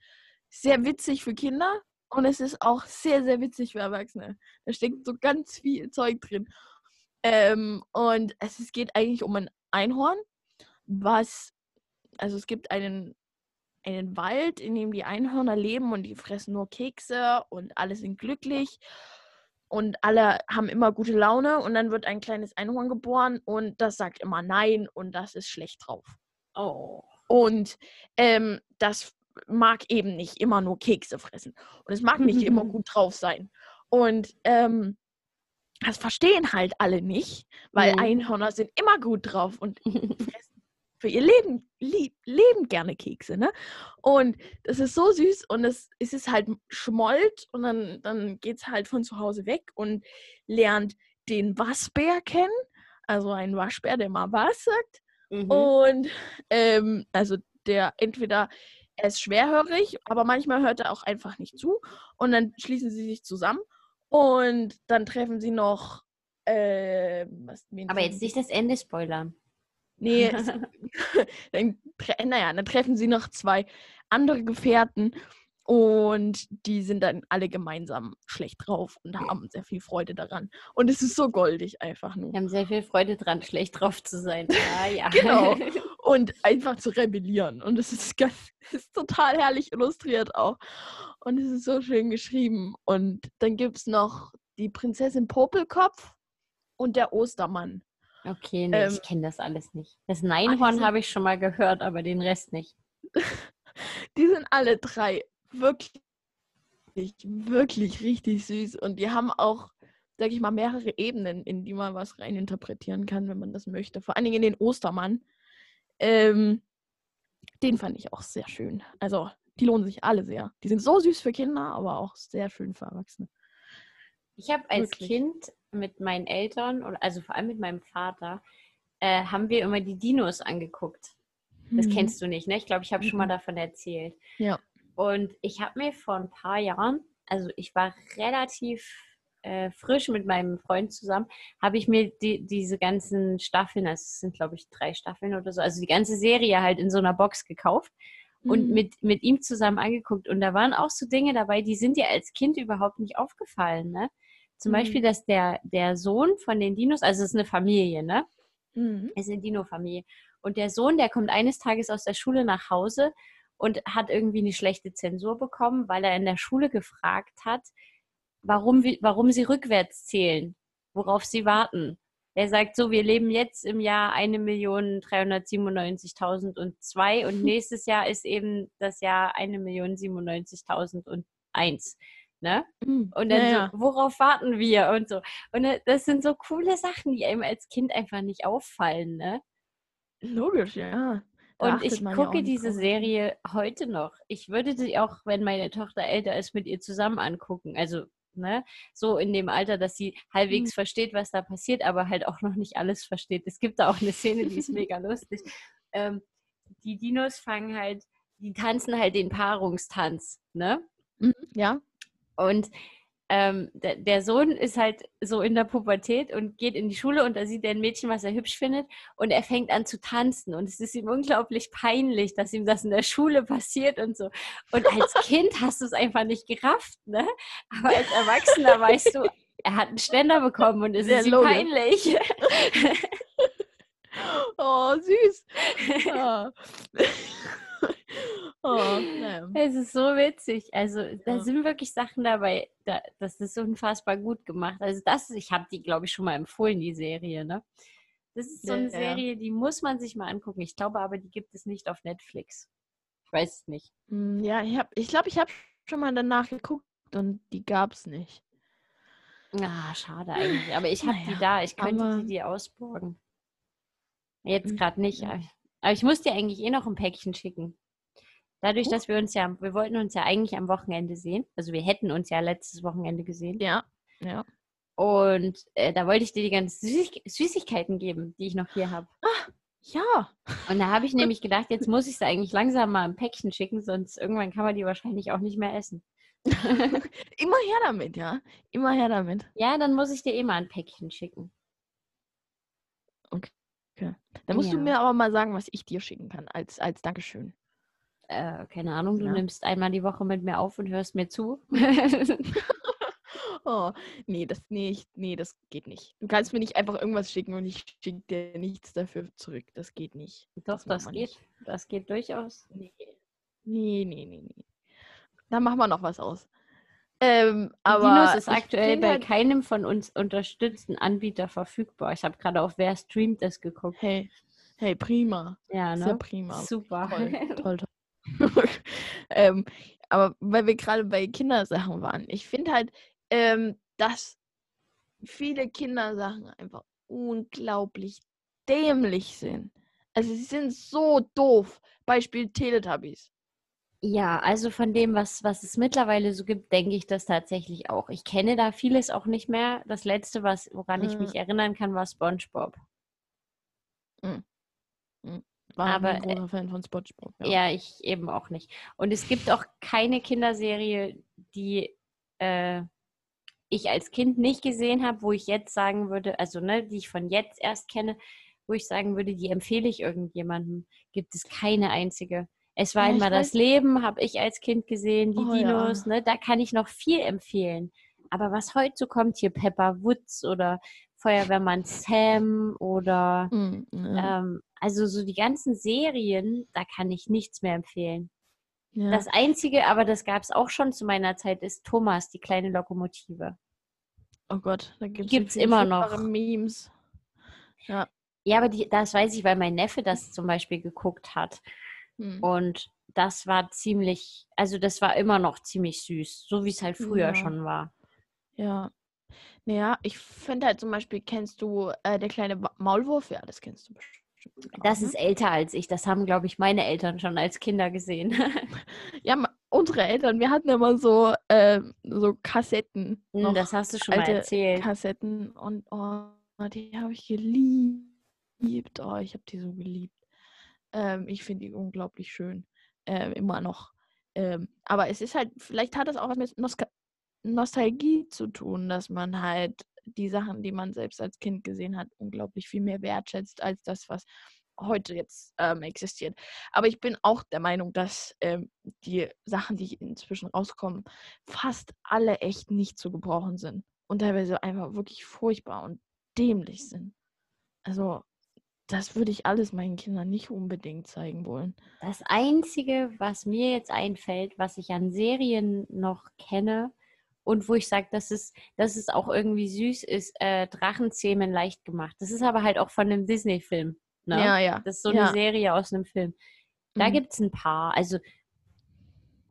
sehr witzig für Kinder und es ist auch sehr, sehr witzig für Erwachsene. Da steckt so ganz viel Zeug drin. Ähm, und es, es geht eigentlich um ein Einhorn, was, also es gibt einen, einen Wald, in dem die Einhörner leben und die fressen nur Kekse und alle sind glücklich und alle haben immer gute Laune und dann wird ein kleines Einhorn geboren und das sagt immer Nein und das ist schlecht drauf. Oh. Und ähm, das mag eben nicht immer nur Kekse fressen. Und es mag nicht immer [laughs] gut drauf sein. Und ähm, das verstehen halt alle nicht, weil Mhm. Einhörner sind immer gut drauf und [laughs] fressen für ihr Leben, lieb, leben gerne Kekse, ne? Und das ist so süß und es, es ist halt Schmold und dann, dann geht es halt von zu Hause weg und lernt den Waschbär kennen. Also ein Waschbär, der mal was sagt. Mhm. Und ähm, also der entweder er ist schwerhörig, aber manchmal hört er auch einfach nicht zu. Und dann schließen sie sich zusammen und dann treffen sie noch. Äh, was, Aber jetzt nicht das Ende spoilern. Nee, es, [laughs] dann, naja, dann treffen sie noch zwei andere Gefährten und die sind dann alle gemeinsam schlecht drauf und haben sehr viel Freude daran. Und es ist so goldig einfach nur. Wir haben sehr viel Freude dran, schlecht drauf zu sein. Ja, [laughs] ja. Genau. [laughs] und einfach zu rebellieren. Und es ist, ganz, ist total herrlich illustriert auch. Und es ist so schön geschrieben. Und dann gibt es noch die Prinzessin Popelkopf und der Ostermann. Okay, nee, ähm, ich kenne das alles nicht. Das Neinhorn habe ich schon mal gehört, aber den Rest nicht. [laughs] die sind alle drei wirklich, wirklich richtig süß. Und die haben auch, sag ich mal, mehrere Ebenen, in die man was reininterpretieren kann, wenn man das möchte. Vor allen Dingen in den Ostermann. Ähm, den fand ich auch sehr schön. Also, die lohnen sich alle sehr. Die sind so süß für Kinder, aber auch sehr schön für Erwachsene. Ich habe als Wirklich? Kind mit meinen Eltern, also vor allem mit meinem Vater, äh, haben wir immer die Dinos angeguckt. Das mhm. kennst du nicht, ne? Ich glaube, ich habe schon mal mhm. davon erzählt. Ja. Und ich habe mir vor ein paar Jahren, also ich war relativ äh, frisch mit meinem Freund zusammen, habe ich mir die, diese ganzen Staffeln, also es sind glaube ich drei Staffeln oder so, also die ganze Serie halt in so einer Box gekauft und mhm. mit, mit ihm zusammen angeguckt. Und da waren auch so Dinge dabei, die sind dir als Kind überhaupt nicht aufgefallen, ne? Zum mhm. Beispiel, dass der, der Sohn von den Dinos, also es ist eine Familie, ne? Mhm. Es ist eine Dino-Familie. Und der Sohn, der kommt eines Tages aus der Schule nach Hause und hat irgendwie eine schlechte Zensur bekommen, weil er in der Schule gefragt hat, warum, warum sie rückwärts zählen, worauf sie warten. Er sagt so, wir leben jetzt im Jahr 1.397.002 und [laughs] nächstes Jahr ist eben das Jahr 1.097.001. Ne? Hm, und dann ja, so, worauf warten wir und so. Und äh, das sind so coole Sachen, die einem als Kind einfach nicht auffallen, ne? Logisch, ja. Da und ich gucke ja diese drauf. Serie heute noch. Ich würde sie auch, wenn meine Tochter älter ist, mit ihr zusammen angucken. Also, ne, so in dem Alter, dass sie halbwegs mhm. versteht, was da passiert, aber halt auch noch nicht alles versteht. Es gibt da auch eine Szene, die ist [laughs] mega lustig. Ähm, die Dinos fangen halt, die tanzen halt den Paarungstanz, ne? Mhm, ja. Und ähm, der, der, Sohn ist halt so in der Pubertät und geht in die Schule und da sieht er ein Mädchen, was er hübsch findet und er fängt an zu tanzen und es ist ihm unglaublich peinlich, dass ihm das in der Schule passiert und so. Und als [laughs] Kind hast du es einfach nicht gerafft, ne? Aber als Erwachsener weißt du, er hat einen Ständer bekommen und es ist ihm peinlich. [laughs] oh, süß. [laughs] Ja. [laughs] Oh, Es ist so witzig. Also da sind wirklich Sachen dabei, da, das ist unfassbar gut gemacht. Also das, ich habe die, glaube ich, schon mal empfohlen, die Serie. Ne? Das ist so eine ja, Serie, die muss man sich mal angucken. Ich glaube aber, die gibt es nicht auf Netflix. Ich weiß es nicht. Hm, ja, ich glaube, ich, glaub, ich habe schon mal danach geguckt und die gab es nicht. Ah, schade eigentlich. Aber ich habe naja, die da. Ich könnte die dir ausborgen. Jetzt gerade nicht. Aber ich muss dir eigentlich eh noch ein Päckchen schicken. Dadurch, dass wir uns ja, wir wollten uns ja eigentlich am Wochenende sehen. Also wir hätten uns ja letztes Wochenende gesehen. Ja, ja. Und äh, da wollte ich dir die ganzen Süßig Süßigkeiten geben, die ich noch hier habe. Ah, ja. Und da habe ich nämlich gedacht, jetzt muss ich sie eigentlich langsam mal ein Päckchen schicken, sonst irgendwann kann man die wahrscheinlich auch nicht mehr essen. [laughs] Immer her damit, ja. Immer her damit. Ja, dann muss ich dir eh mal ein Päckchen schicken. Okay. Dann musst ja. du mir aber mal sagen, was ich dir schicken kann, als, als Dankeschön äh, keine Ahnung, du ja. nimmst einmal die Woche mit mir auf und hörst mir zu. [laughs] [laughs] oh, nee, das, nee, nee, das geht nicht. Du kannst mir nicht einfach irgendwas schicken und ich schicke dir nichts dafür zurück. Das geht nicht. Doch, das, das geht. Nicht. Das geht durchaus. Nee. Nee, nee, nee, nee. Da machen wir noch was aus. Ähm, aber Dinos ist aktuell bei halt keinem von uns unterstützten Anbieter verfügbar. Ich habe gerade auf Wer streamt es geguckt. Hey, hey, prima. Ja, ne? Sehr prima. Super. Toll, toll, [laughs] toll. [laughs] ähm, aber weil wir gerade bei Kindersachen waren, ich finde halt, ähm, dass viele Kindersachen einfach unglaublich dämlich sind. Also sie sind so doof. Beispiel Teletubbies. Ja, also von dem, was, was es mittlerweile so gibt, denke ich das tatsächlich auch. Ich kenne da vieles auch nicht mehr. Das letzte, was, woran hm. ich mich erinnern kann, war SpongeBob. Hm. Hm. War aber ein großer Fan von SpongeBob. Ja. ja. ich eben auch nicht. Und es gibt auch keine Kinderserie, die äh, ich als Kind nicht gesehen habe, wo ich jetzt sagen würde, also ne, die ich von jetzt erst kenne, wo ich sagen würde, die empfehle ich irgendjemandem. Gibt es keine einzige. Es war ja, einmal das Leben, habe ich als Kind gesehen, die oh, Dinos, ja. ne, da kann ich noch viel empfehlen. Aber was heute so kommt, hier Pepper Woods oder Feuerwehrmann Sam oder Mm, ja. ähm, also so die ganzen Serien, da kann ich nichts mehr empfehlen. ja. Das Einzige, aber das gab es auch schon zu meiner Zeit, ist Thomas, die kleine Lokomotive. oh Gott, da gibt gibt's immer noch. Memes. Ja. Ja, aber die, das weiß ich, weil mein Neffe das zum Beispiel geguckt hat. Hm. Und das war ziemlich, also das war immer noch ziemlich süß, so wie es halt früher Ja. schon war. Ja. Naja, ich finde halt zum Beispiel, kennst du äh, der kleine Maulwurf? Ja, das kennst du bestimmt. Das ne? ist älter als ich. Das haben, glaube ich, meine Eltern schon als Kinder gesehen. [laughs] Ja, unsere Eltern, wir hatten immer so, ähm, so Kassetten. Noch Hm, das hast du schon mal erzählt. Kassetten und oh, die habe ich geliebt. Oh, ich habe die so geliebt. Ähm, ich finde die unglaublich schön. Ähm, immer noch. Ähm, aber es ist halt, vielleicht hat es auch was mit Nostal Nostalgie zu tun, dass man halt die Sachen, die man selbst als Kind gesehen hat, unglaublich viel mehr wertschätzt als das, was heute jetzt ähm, existiert. Aber ich bin auch der Meinung, dass ähm, die Sachen, die inzwischen rauskommen, fast alle echt nicht zu gebrauchen sind. Und teilweise einfach wirklich furchtbar und dämlich sind. Also, das würde ich alles meinen Kindern nicht unbedingt zeigen wollen. Das Einzige, was mir jetzt einfällt, was ich an Serien noch kenne und wo ich sage, das ist, das ist auch irgendwie süß, ist äh, Drachenzähmen leicht gemacht. Das ist aber halt auch von einem Disney-Film. Ne? Ja, ja. Das ist so ja. eine Serie aus einem Film. Da Mhm. gibt es ein paar. Also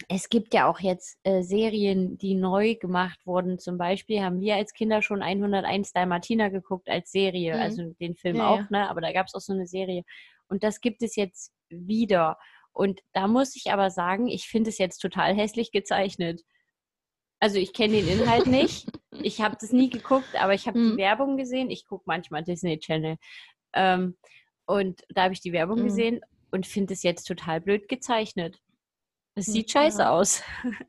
es gibt ja auch jetzt äh, Serien, die neu gemacht wurden. Zum Beispiel haben wir als Kinder schon 101 Dalmatiner geguckt als Serie, Mhm. also den Film Ja, auch, ja. ne? Aber da gab es auch so eine Serie. Und das gibt es jetzt wieder. Und da muss ich aber sagen, ich finde es jetzt total hässlich gezeichnet. Also ich kenne den Inhalt nicht. [laughs] Ich habe das nie geguckt, aber ich habe die Mhm. Werbung gesehen. Ich gucke manchmal Disney Channel. Ähm, und da habe ich die Werbung Mhm. gesehen und finde es jetzt total blöd gezeichnet. Es sieht scheiße aus. [laughs]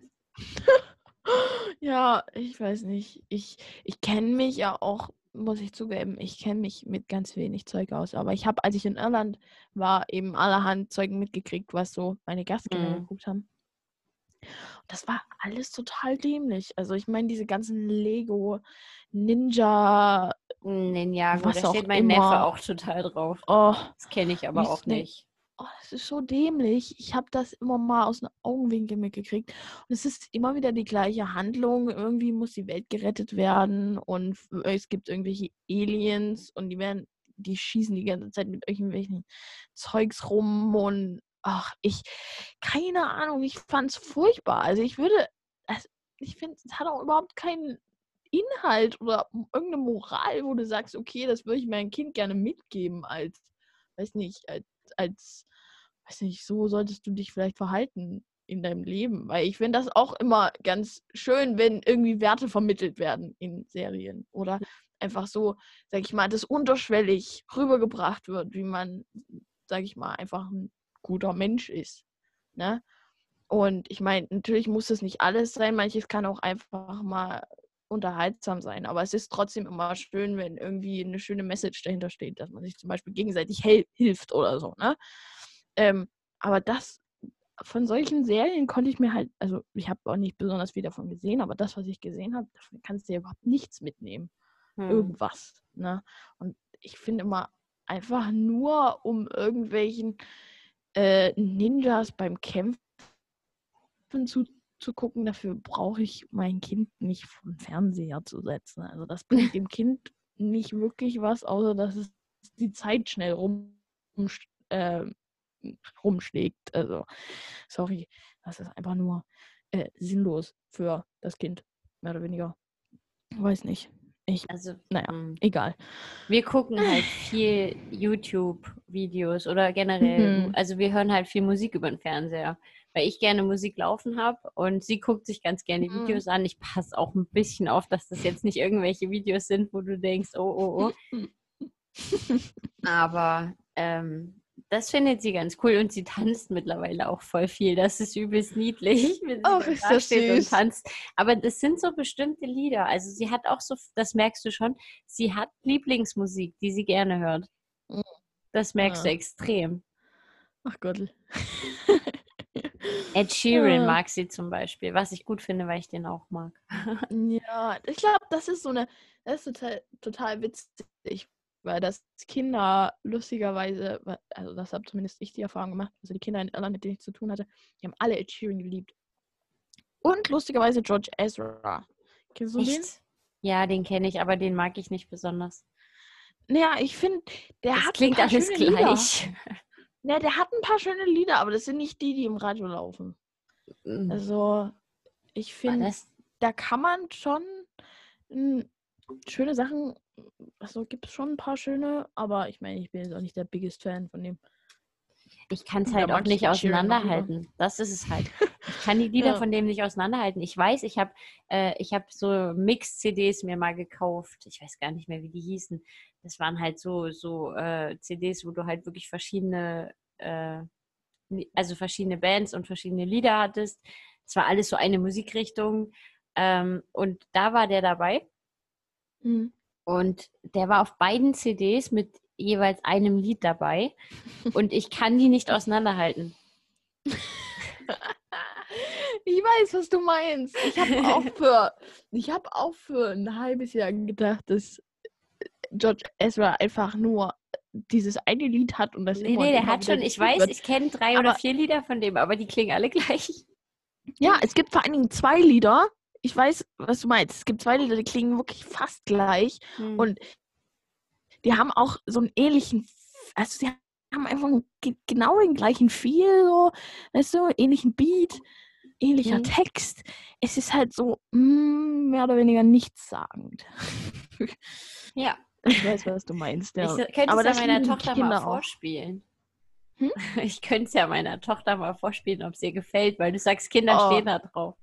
Ja, ich weiß nicht. Ich, ich kenne mich ja auch, muss ich zugeben, ich kenne mich mit ganz wenig Zeug aus. Aber ich habe, als ich in Irland war, eben allerhand Zeug mitgekriegt, was so meine Gastkinder Mhm. geguckt haben. Und das war alles total dämlich. Also ich meine, diese ganzen Lego, Ninja, Ninjago, Was da steht mein Neffe immer. auch total drauf. oh, Das kenne ich aber auch nee. nicht. Oh, das ist so dämlich. Ich habe das immer mal aus den Augenwinkel mitgekriegt. Und es ist immer wieder die gleiche Handlung. Irgendwie muss die Welt gerettet werden und es gibt irgendwelche Aliens und die werden, die schießen die ganze Zeit mit irgendwelchen Zeugs rum und ach, ich, keine Ahnung, ich fand's furchtbar. Also ich würde, es- ich finde, es hat auch überhaupt keinen Inhalt oder irgendeine Moral, wo du sagst, okay, das würde ich meinem Kind gerne mitgeben als, weiß nicht, als, als, weiß nicht, so solltest du dich vielleicht verhalten in deinem Leben. Weil ich finde das auch immer ganz schön, wenn irgendwie Werte vermittelt werden in Serien. Oder einfach so, sag ich mal, das unterschwellig rübergebracht wird, wie man, sag ich mal, einfach ein guter Mensch ist. Ne? Und ich meine, natürlich muss es nicht alles sein, manches kann auch einfach mal unterhaltsam sein, aber es ist trotzdem immer schön, wenn irgendwie eine schöne Message dahinter steht, dass man sich zum Beispiel gegenseitig hilft oder so, ne? Ähm, aber das, von solchen Serien konnte ich mir halt, also ich habe auch nicht besonders viel davon gesehen, aber das, was ich gesehen habe, davon kannst du ja überhaupt nichts mitnehmen Hm. irgendwas. Ne? Und ich finde immer einfach nur um irgendwelchen äh, Ninjas beim Kämpfen zu, zu gucken, dafür brauche ich mein Kind nicht vom Fernseher zu setzen. Also das bringt dem Kind nicht wirklich was, außer dass es die Zeit schnell rum, äh, rumschlägt. Also, sorry, das ist einfach nur äh, sinnlos für das Kind, mehr oder weniger. Weiß nicht. Ich, Also, naja, hm. egal. wir gucken [sighs] halt viel YouTube-Videos oder generell, Mhm. also wir hören halt viel Musik über den Fernseher, weil ich gerne Musik laufen habe und sie guckt sich ganz gerne Mhm. Videos an. Ich passe auch ein bisschen auf, dass das jetzt nicht irgendwelche Videos sind, wo du denkst, oh, oh, oh. [laughs] Aber ähm, das findet sie ganz cool und sie tanzt mittlerweile auch voll viel. Das ist übelst niedlich, [laughs] wenn sie dann ist da das steht und süß. tanzt. Aber das sind so bestimmte Lieder. Also sie hat auch so, das merkst du schon, sie hat Lieblingsmusik, die sie gerne hört. Mhm. Das merkst du Ja. extrem. Ach Gott. Ed Sheeran Ja. mag sie zum Beispiel, was ich gut finde, weil ich den auch mag. [laughs] Ja, ich glaube, das ist so eine, Das ist total, total witzig, weil das Kinder lustigerweise, also das habe zumindest ich die Erfahrung gemacht, also die Kinder in Irland, mit denen ich zu tun hatte, die haben alle Ed Sheeran geliebt. Und lustigerweise George Ezra. Kennst du den? Echt? Ja, den kenne ich, aber den mag ich nicht besonders. Naja, ich finde, der Das hat klingt ein paar alles schöne Lieder. [laughs] Ja, der hat ein paar schöne Lieder, aber das sind nicht die, die im Radio laufen. Mhm. Also, ich finde, da kann man schon mm, schöne Sachen, also gibt es schon ein paar schöne, aber ich meine, ich bin jetzt auch nicht der biggest Fan von dem. Ich kann es halt auch nicht lieber. auseinanderhalten. Das ist es halt. [laughs] Ich kann die Lieder Ja. von dem nicht auseinanderhalten. Ich weiß, ich habe äh, ich hab so Mix-CDs mir mal gekauft. Ich weiß gar nicht mehr, wie die hießen. Das waren halt so, so äh, CDs, wo du halt wirklich verschiedene, äh, also verschiedene Bands und verschiedene Lieder hattest. Es war alles so eine Musikrichtung. Ähm, und da war der dabei. Hm. Und der war auf beiden CDs mit jeweils einem Lied dabei. [laughs] Und ich kann die nicht auseinanderhalten. [laughs] Ich weiß, was du meinst. Ich habe auch [laughs] für, ich habe auch für ein halbes Jahr gedacht, dass George Ezra einfach nur dieses eine Lied hat und das Nee, nee, der hat schon, ich weiß, wird. ich kenne drei oder Aber- vier Lieder von dem, aber die klingen alle gleich. Ja, es gibt vor allen Dingen zwei Lieder. Ich weiß, was du meinst. Es gibt zwei Lieder, die klingen wirklich fast gleich. Hm. Und die haben auch so einen ähnlichen, also sie haben einfach ge genau den gleichen Feel, so, weißt du, ähnlichen Beat, ähnlicher Mhm. Text. Es ist halt so mm, mehr oder weniger nichtssagend. ja, [laughs] Ich weiß, was du meinst. Ja. ich könnte Aber es ja meiner Tochter mal Kinder auch. vorspielen. Hm? [laughs] Ich könnte es ja meiner Tochter mal vorspielen, ob es ihr gefällt, weil du sagst, Kinder Oh. stehen da drauf.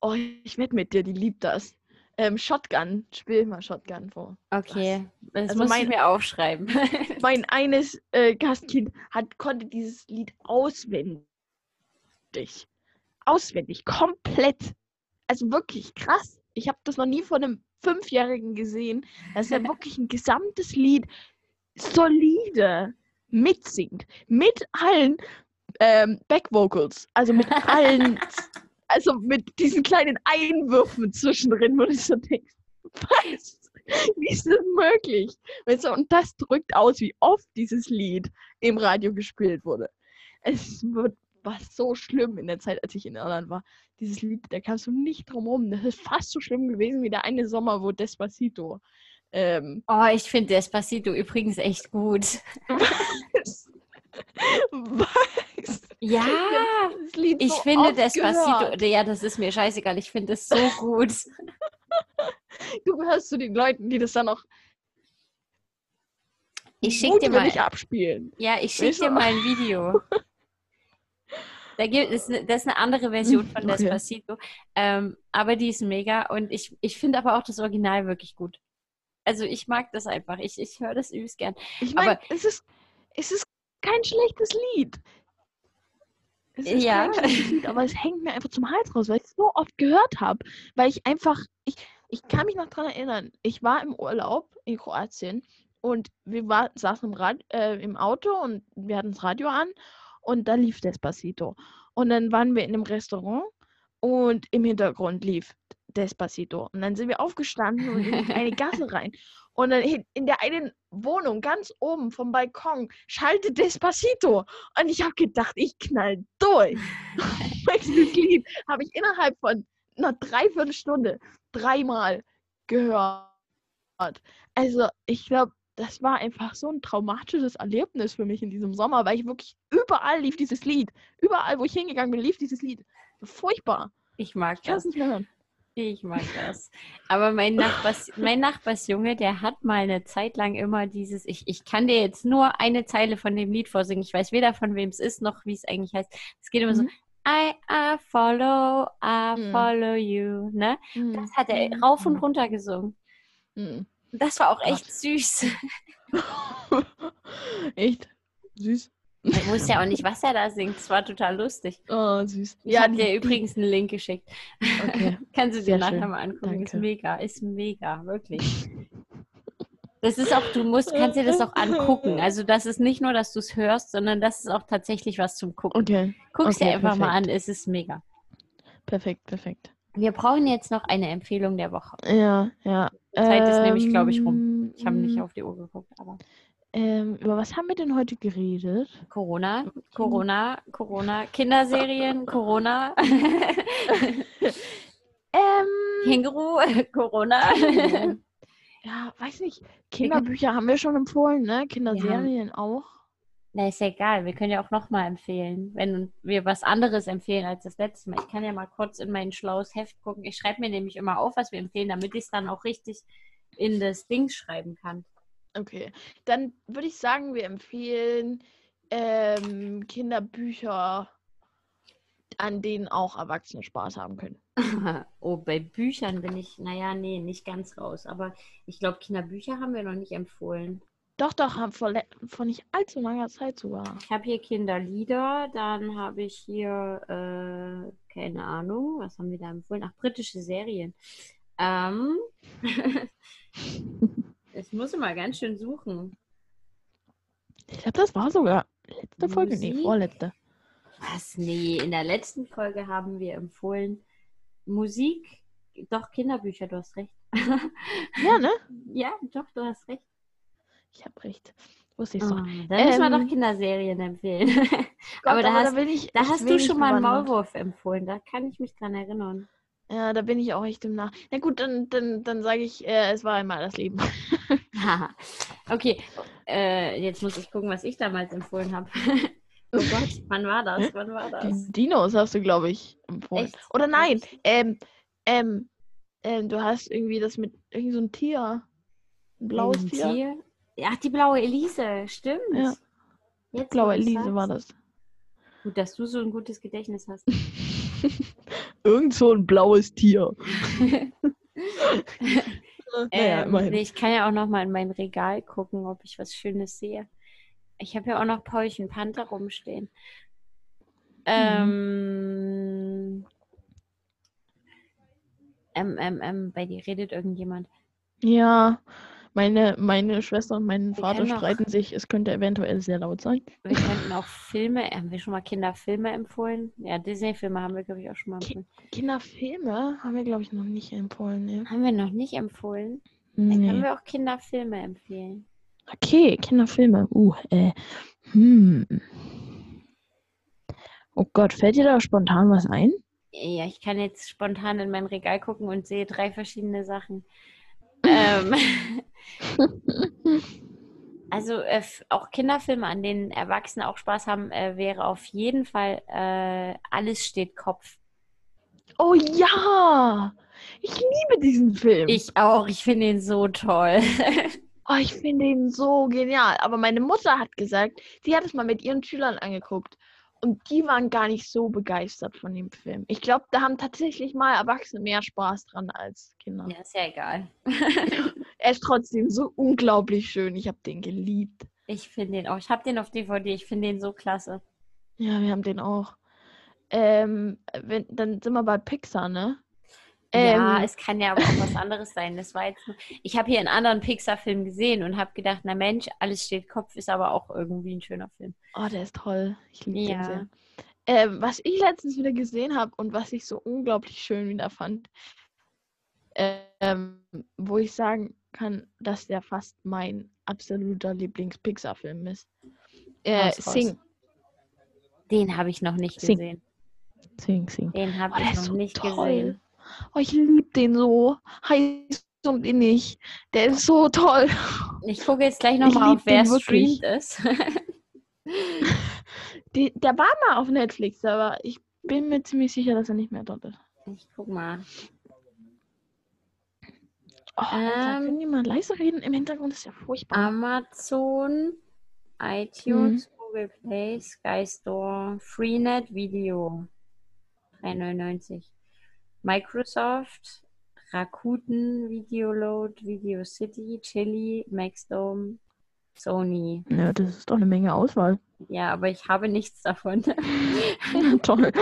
Oh, ich wette mit dir, die liebt das. Ähm, Shotgun, spiel mal Shotgun vor. Okay, das Also muss ich mein- mir aufschreiben. [laughs] mein eines äh, Gastkind hat, konnte dieses Lied auswendig. Auswendig, komplett. Also wirklich krass. Ich habe das noch nie von einem Fünfjährigen gesehen. Das ist ja wirklich ein gesamtes Lied solide mitsingt. Mit allen ähm, Backvocals. Also mit allen, [laughs] also mit diesen kleinen Einwürfen zwischendrin, wo du so denkst, was? Wie ist das möglich? Weißt du, und das drückt aus, wie oft dieses Lied im Radio gespielt wurde. Es wird, war so schlimm in der Zeit, als ich in Irland war. Dieses Lied, da kamst du nicht drum rum. Das ist fast so schlimm gewesen wie der eine Sommer, wo Despacito. Ähm, Oh, ich finde Despacito übrigens echt gut. was? was? Ja, Das Lied ich so finde Despacito, Gehört. ja, das ist mir scheißegal, ich finde es so gut. [laughs] Du gehörst zu den Leuten, die das dann noch Ich schicke dir mal, abspielen. ja, ich schicke dir mal ein Video. [laughs] Da gibt es, ne- das ist eine andere Version von [laughs] Okay. Despacito, ähm, aber die ist mega und ich, ich finde aber auch das Original wirklich gut. Also ich mag das einfach, ich, ich höre das übelst gern. Ich meine, Aber- es ist, es ist kein schlechtes Lied. Es ist Ja. kein schlechtes Lied, aber es hängt mir einfach zum Hals raus, weil ich es so oft gehört habe. Weil ich einfach, ich, ich kann mich noch dran erinnern, ich war im Urlaub in Kroatien und wir war, saßen im, Rad, äh, im Auto und wir hatten das Radio an und da lief Despacito. Und dann waren wir in einem Restaurant und im Hintergrund lief Despacito. Und dann sind wir aufgestanden und in eine [laughs] Gasse rein. Und dann in der einen Wohnung ganz oben vom Balkon schaltet Despacito. Und ich habe gedacht, ich knall durch. [laughs] Dieses Lied habe ich innerhalb von einer Dreiviertelstunde dreimal gehört. Also ich glaube, das war einfach so ein traumatisches Erlebnis für mich in diesem Sommer, weil ich wirklich überall lief dieses Lied. Überall, wo ich hingegangen bin, lief dieses Lied. Furchtbar. Ich mag Ich das. nicht mehr hören. Ich mag das. Aber mein, Nachbars, mein Nachbarsjunge, der hat mal eine Zeit lang immer dieses, ich, ich kann dir jetzt nur eine Zeile von dem Lied vorsingen. Ich weiß weder von wem es ist, noch wie es eigentlich heißt. Es geht immer so, Mhm. I, I follow, I Mhm. follow you. Ne? Mhm. Das hat er Mhm. rauf und runter gesungen. Mhm. Das war auch Gott. echt süß. [laughs] Echt? Süß. Ich wusste ja auch nicht, was er da singt. Es war total lustig. Oh, süß. Ich habe dir übrigens einen Link geschickt. Okay. [laughs] Kannst du dir nachher schön. mal angucken. Ist Danke. mega, ist mega, wirklich. Das ist auch, du musst, kannst dir das auch angucken. Also das ist nicht nur, dass du es hörst, sondern das ist auch tatsächlich was zum Gucken. Okay. Guck's dir okay, einfach mal an, perfekt. es ist mega. Perfekt, perfekt. Wir brauchen jetzt noch eine Empfehlung der Woche. Ja, ja. Zeit ist nämlich, glaube ich, rum. Ich habe nicht Ähm, auf die Uhr geguckt, aber Ähm, über was haben wir denn heute geredet? Corona, Corona, Corona, Kinderserien, Corona, [laughs] Ähm, Känguru, [laughs] Corona. ja, weiß nicht. Kinderbücher haben wir schon empfohlen, ne? Kinderserien auch. Na, ist ja egal. Wir können ja auch nochmal empfehlen, wenn wir was anderes empfehlen als das letzte Mal. Ich kann ja mal kurz in mein schlaues Heft gucken. Ich schreibe mir nämlich immer auf, was wir empfehlen, damit ich es dann auch richtig in das Ding schreiben kann. Okay. Dann würde ich sagen, wir empfehlen ähm, Kinderbücher, an denen auch Erwachsene Spaß haben können. [laughs] oh, bei Büchern bin ich, naja, nee, nicht ganz raus. Aber ich glaube, Kinderbücher haben wir noch nicht empfohlen. Doch, doch, vor, vor nicht allzu langer Zeit sogar. Ich habe hier Kinderlieder, dann habe ich hier, äh, keine Ahnung, was haben wir da empfohlen? Ach, britische Serien. Ähm, [laughs] ich muss immer ganz schön suchen. Ich glaube, das war sogar letzte Folge. Nee, Musik? vorletzte. Was? Nee, in der letzten Folge haben wir empfohlen Musik, doch Kinderbücher, du hast recht. [laughs] Ja, ne? ja, doch, du hast recht. Ich habe recht. Wusste ich Oh, so. dann müssen wir Ähm, doch Kinderserien empfehlen. [laughs] Gott, aber da, hast, bin ich da hast du schon mal einen. Maulwurf empfohlen, da kann ich mich dran erinnern. Ja, da bin ich auch echt im Nach. Na gut, dann, dann, dann sage ich, äh, es war einmal das Leben. [laughs] [laughs] Okay, äh, jetzt muss ich gucken, was ich damals empfohlen habe. oh Gott, wann war das? Wann war das? Die Dinos hast du, glaube ich, empfohlen. Echt? Oder nein, ähm, ähm, ähm, du hast irgendwie das mit irgend so ein Tier. Ein blaues Ein Tier. Tier? Ach, die blaue Elise, stimmt. Ja. Jetzt, Blaue Elise war sagst. das. Gut, dass du so ein gutes Gedächtnis hast. [laughs] Irgend so ein blaues Tier. [laughs] naja, Ähm, nee, ich kann ja auch noch mal in mein Regal gucken, ob ich was Schönes sehe. Ich habe ja auch noch Paulchen Panther rumstehen. Ähm, ähm, ähm, ähm, bei dir redet irgendjemand. Ja, meine, meine Schwester und mein Vater können auch- streiten sich. Es könnte eventuell sehr laut sein. Wir könnten auch Filme, haben wir schon mal Kinderfilme empfohlen? Ja, Disney-Filme haben wir, glaube ich, auch schon mal empfohlen. Kinderfilme haben wir, glaube ich, noch nicht empfohlen. Ne? Haben wir noch nicht empfohlen? Dann können Nee. wir auch Kinderfilme empfehlen. Okay, Kinderfilme. Uh, äh. Hm. Oh Gott, fällt dir da spontan was ein? Ja, ich kann jetzt spontan in mein Regal gucken und sehe drei verschiedene Sachen. Ähm, [laughs] also äh, auch Kinderfilme, an denen Erwachsene auch Spaß haben, äh, wäre auf jeden Fall äh, Alles steht Kopf. Oh ja! Ich liebe diesen Film. Ich auch, ich finde ihn so toll. [laughs] oh, ich finde ihn so genial. Aber meine Mutter hat gesagt, sie hat es mal mit ihren Schülern angeguckt. Und die waren gar nicht so begeistert von dem Film. Ich glaube, da haben tatsächlich mal Erwachsene mehr Spaß dran als Kinder. ja, ist ja egal. [laughs] Er ist trotzdem so unglaublich schön. Ich habe den geliebt. Ich finde den auch. Ich habe den auf DVD, ich finde den so klasse. Ja, wir haben den auch. Ähm, wenn, dann sind wir bei Pixar, ne? Ja, Ähm, es kann ja aber auch was [laughs] anderes sein. Das war jetzt ich habe hier einen anderen Pixar-Film gesehen und habe gedacht, na Mensch, alles steht Kopf, ist aber auch irgendwie ein schöner Film. Oh, der ist toll. Ich liebe den Ja. sehr. Ähm, was ich letztens wieder gesehen habe und was ich so unglaublich schön wieder fand, ähm, wo ich sagen kann, dass der fast mein absoluter Lieblings-Pixar-Film ist. Äh, raus. Sing. Den habe ich noch nicht Sing. gesehen. Sing, Sing. Den habe Oh, ich noch so nicht toll. gesehen. Oh, ich liebe den so. Heiß und innig. Der ist so toll. Ich gucke jetzt gleich Ich nochmal auf, wer streamt ist. [laughs] Die, der war mal auf Netflix, aber ich bin mir ziemlich sicher, dass er nicht mehr dort ist. ich guck mal. Oh, Ähm. die mal leise reden? Im Hintergrund ist ja furchtbar. Amazon, iTunes, Mhm. Google Play, Sky Store, Freenet Video 3,99. Microsoft, Rakuten, Videoload, Video City, Chili, Maxdome, Sony. Ja, das ist doch eine Menge Auswahl. Ja, aber ich habe nichts davon. [laughs] Toll.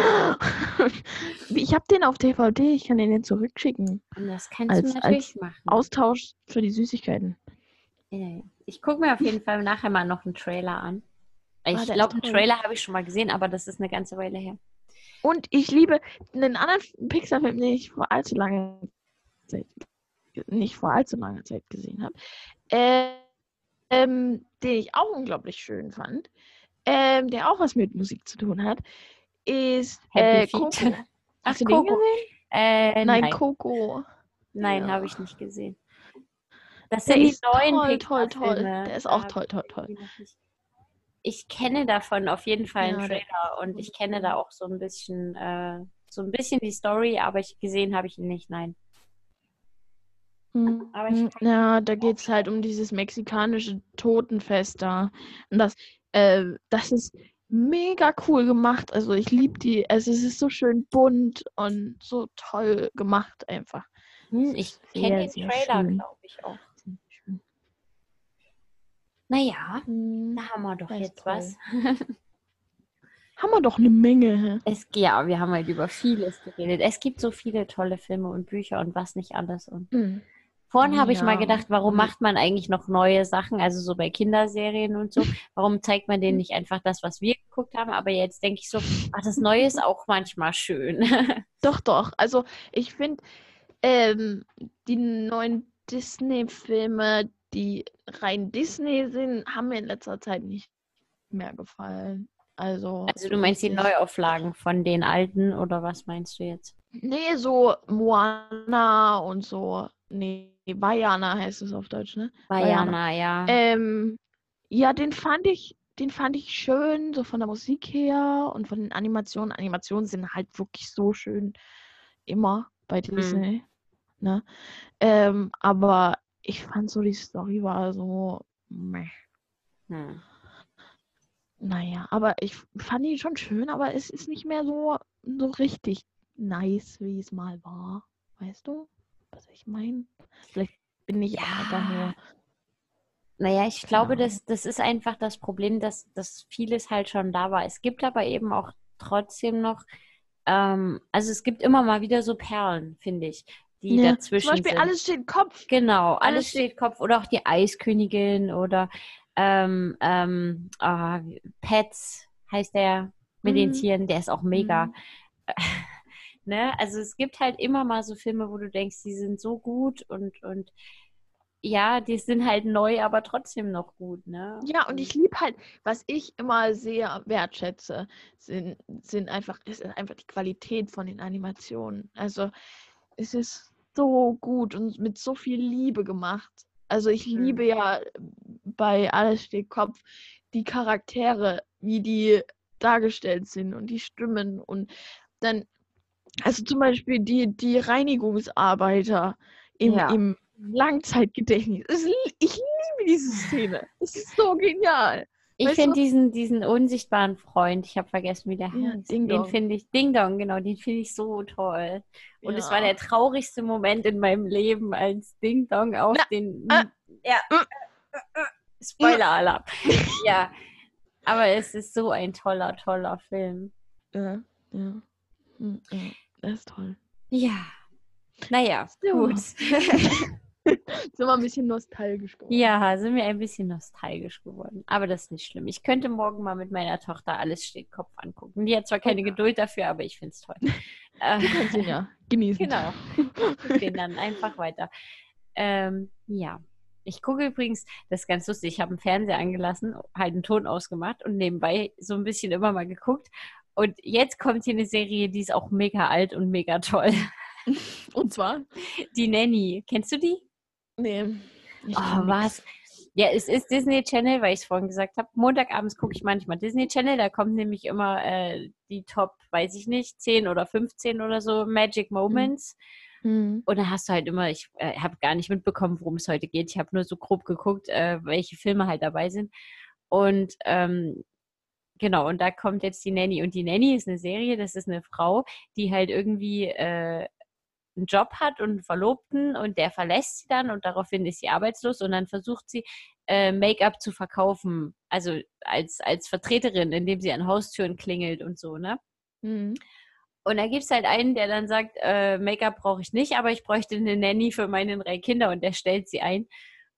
Ich habe den auf DVD, ich kann den jetzt zurückschicken. Und das kannst Als- du natürlich machen. Austausch für die Süßigkeiten. Ich gucke mir auf jeden Fall nachher mal noch einen Trailer an. Ich Ah, ist glaube, einen. Trailer habe ich schon mal gesehen, aber das ist eine ganze Weile her. Und ich liebe einen anderen Pixar-Film, den ich vor allzu lange Zeit nicht vor allzu langer Zeit gesehen habe, äh, ähm, den ich auch unglaublich schön fand, ähm, der auch was mit Musik zu tun hat, ist äh. Coco. [laughs] Ach, Hast du den Coco. gesehen? Äh, Nein, nein, Coco. nein, Ja. habe ich nicht gesehen. Das sind die ist neuen toll, toll, toll. Der ist auch toll, toll, toll. Ich kenne davon auf jeden Fall einen Ja, Trailer und ich kenne da auch so ein bisschen, äh, so ein bisschen die Story, aber ich gesehen habe ich ihn nicht, nein. Hm, Aber ich hm, Ja, da geht es halt um dieses mexikanische Totenfest da. Und das, äh, das ist mega cool gemacht. Also ich liebe die. Also es ist so schön bunt und so toll gemacht einfach. Hm, ich kenne den Trailer, glaube ich auch. Naja, Hm, da haben wir doch jetzt was. [laughs] Haben wir doch eine Menge. Es, ja, wir haben halt über vieles geredet. Es gibt so viele tolle Filme und Bücher und was nicht alles. Und Hm. vorhin habe ich mal Ja. gedacht, warum Mhm. macht man eigentlich noch neue Sachen, also so bei Kinderserien und so? [laughs] Warum zeigt man Mhm. denen nicht einfach das, was wir geguckt haben? Aber jetzt denke ich so, ach, das Neue ist auch manchmal schön. [laughs] Doch, doch. Also ich finde, ähm, die neuen Disney-Filme, die rein Disney sind, haben mir in letzter Zeit nicht mehr gefallen. Also, Also so du meinst die Neuauflagen von den alten oder was meinst du jetzt? Nee, so Moana und so. Nee, Vajana heißt es auf Deutsch, ne? Vajana, ja. Ähm, ja, den fand ich, den fand ich schön, so von der Musik her und von den Animationen. Animationen sind halt wirklich so schön immer bei Mhm. Disney. Ne? Ähm, aber ich fand so, die Story war so, meh. Hm. Naja, aber ich fand ihn schon schön, aber es ist nicht mehr so, so richtig nice, wie es mal war. Weißt du, was ich meine? Vielleicht bin ich Ja. nur. Naja, ich glaube, Genau. das, das ist einfach das Problem, dass, dass vieles halt schon da war. Es gibt aber eben auch trotzdem noch, ähm, also es gibt immer mal wieder so Perlen, finde ich, die Ja, dazwischen Zum Beispiel sind. alles steht Kopf. Genau, alles alles steht Kopf oder auch die Eiskönigin oder ähm, ähm, wie- Pets heißt der mit den Mhm. Tieren, der ist auch mega. Mhm. [laughs] ne? Also es gibt halt immer mal so Filme, wo du denkst, die sind so gut und, und ja, die sind halt neu, aber trotzdem noch gut, ne? Ja, und ich liebe halt, was ich immer sehr wertschätze, sind, sind einfach, ist einfach die Qualität von den Animationen. Also es ist so gut und mit so viel Liebe gemacht. Also ich Hm. liebe ja bei Alles steht Kopf die Charaktere, wie die dargestellt sind und die Stimmen und dann, also zum Beispiel die, die Reinigungsarbeiter im, Ja. im Langzeitgedächtnis. Ich liebe diese Szene. Es ist so genial. Ich finde diesen, diesen unsichtbaren Freund, ich habe vergessen, wie der Ja, heißt. Ding den finde ich, Ding Dong, genau, den finde ich so toll. Und es war der traurigste Moment in meinem Leben, als Ding Dong auf Na, den. äh, ja. Spoiler-Alarm. [laughs] ja. Aber es ist so ein toller, toller Film. Ja, ja. Hm, ja. Das ist toll. Ja. Naja, So. gut. [laughs] [laughs] Sind wir ein bisschen nostalgisch geworden. Ja, sind wir ein bisschen nostalgisch geworden. Aber das ist nicht schlimm. Ich könnte morgen mal mit meiner Tochter alles steht Kopf angucken. Die hat zwar keine Geduld dafür, aber ich finde es toll. Du kannst ihn ja genießen. genau. [laughs] Ich den dann einfach weiter. Ähm, ja. Ich gucke übrigens, das ist ganz lustig, ich habe einen Fernseher angelassen, halt einen Ton ausgemacht und nebenbei so ein bisschen immer mal geguckt. Und jetzt kommt hier eine Serie, die ist auch mega alt und mega toll. [laughs] Und zwar? Die Nanny. Kennst du die? Nee. Oh, was? Ja, es ist Disney Channel, weil ich es vorhin gesagt habe. Montagabends gucke ich manchmal Disney Channel. Da kommt nämlich immer äh, die Top, weiß ich nicht, 10 oder 15 oder so Magic Moments. Mhm. Und da hast du halt immer, ich äh, habe gar nicht mitbekommen, worum es heute geht. Ich habe nur so grob geguckt, äh, welche Filme halt dabei sind. Und ähm, genau, und da kommt jetzt die Nanny. Und die Nanny ist eine Serie, das ist eine Frau, die halt irgendwie äh, einen Job hat und einen Verlobten und der verlässt sie dann und daraufhin ist sie arbeitslos und dann versucht sie äh, Make-up zu verkaufen, also als, als Vertreterin, indem sie an Haustüren klingelt und so, ne? Mhm. Und da gibt es halt einen, der dann sagt, äh, Make-up brauche ich nicht, aber ich bräuchte eine Nanny für meine drei Kinder und der stellt sie ein.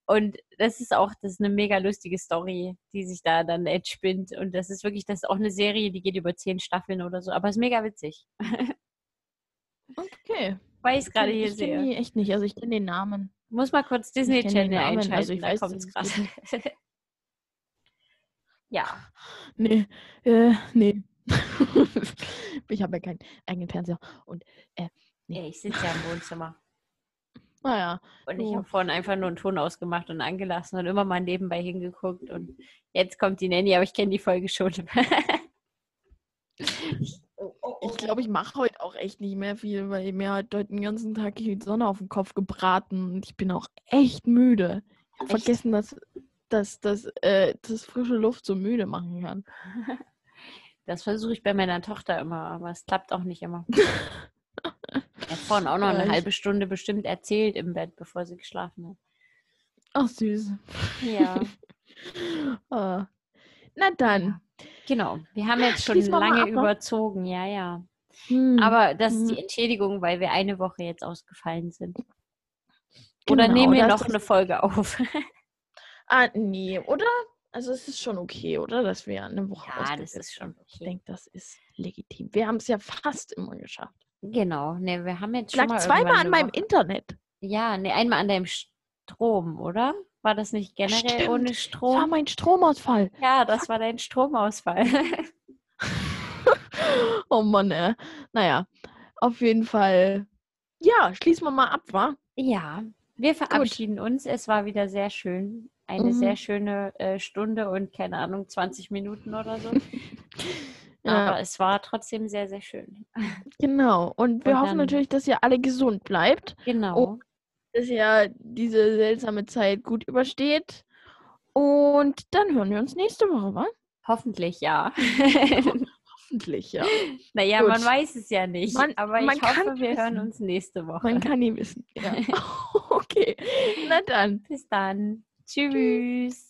Und das ist auch, das ist eine mega lustige Story, die sich da dann entspinnt. Und das ist wirklich, das ist auch eine Serie, die geht über zehn Staffeln oder so, aber ist mega witzig. [laughs] Okay. Weil ich es gerade hier ich sehe. die echt nicht. Also ich kenne den Namen. Muss mal kurz Disney Channel Namen, einschalten, also ich da weiß, dass krass. es [laughs] ja, Nee, äh, nee. [laughs] ich habe ja keinen eigenen Fernseher. Und, ja, ich sitze ja im Wohnzimmer. naja, Und ich So. habe vorhin einfach nur einen Ton ausgemacht und angelassen und immer mal nebenbei hingeguckt. Und jetzt kommt die Nanny, aber ich kenne die Folge schon. ich [laughs] glaube, ich mache heute auch echt nicht mehr viel, weil mir hat heute den ganzen Tag die Sonne auf den Kopf gebraten und ich bin auch echt müde. Ich habe vergessen, dass, dass, dass, äh, dass frische Luft so müde machen kann. [laughs] Das versuche ich bei meiner Tochter immer, aber es klappt auch nicht immer. [laughs] Er hat vorhin auch noch eine ich- halbe Stunde bestimmt erzählt im Bett, bevor sie geschlafen hat. Ach, süß. Ja, [laughs] Ah. Na dann. genau. Wir haben jetzt schon lange überzogen, ja, ja. Hm. Aber das ist die Mhm. Entschädigung, weil wir eine Woche jetzt ausgefallen sind. Oder Genau, nehmen wir noch eine Folge auf? [laughs] Ah, nee, oder? Also es ist schon okay, oder? Dass wir eine Woche Ja, das ist schon haben. Ich okay. denke, das ist legitim. Wir haben es ja fast immer geschafft. Genau, ne, wir haben jetzt Ich schon lag mal zweimal an eine meinem Internet. Ja, ne, einmal an deinem Strom, oder? War das nicht generell Stimmt, ohne Das war Strom? mein Stromausfall. Ja, das war dein Stromausfall. [laughs] Oh Mann, ey. Naja, auf jeden Fall. Ja, schließen wir mal ab, wa? ja, wir verabschieden uns. Es war wieder sehr schön. Eine Mhm. sehr schöne äh, Stunde und keine Ahnung, 20 Minuten oder so. [laughs] Ja. Aber es war trotzdem sehr, sehr schön. Genau. Und wir Und hoffen natürlich, dass ihr alle gesund bleibt, Genau. Dass ihr diese seltsame Zeit gut übersteht. Und dann hören wir uns nächste Woche, wa? Hoffentlich ja. [laughs] Hoffentlich, ja. naja, Gut. man weiß es ja nicht. Man- aber ich hoffe, wir hören wissen. uns nächste Woche. Man kann nie wissen. Ja. [laughs] [laughs] okay. Na dann. Bis dann. Tschüss.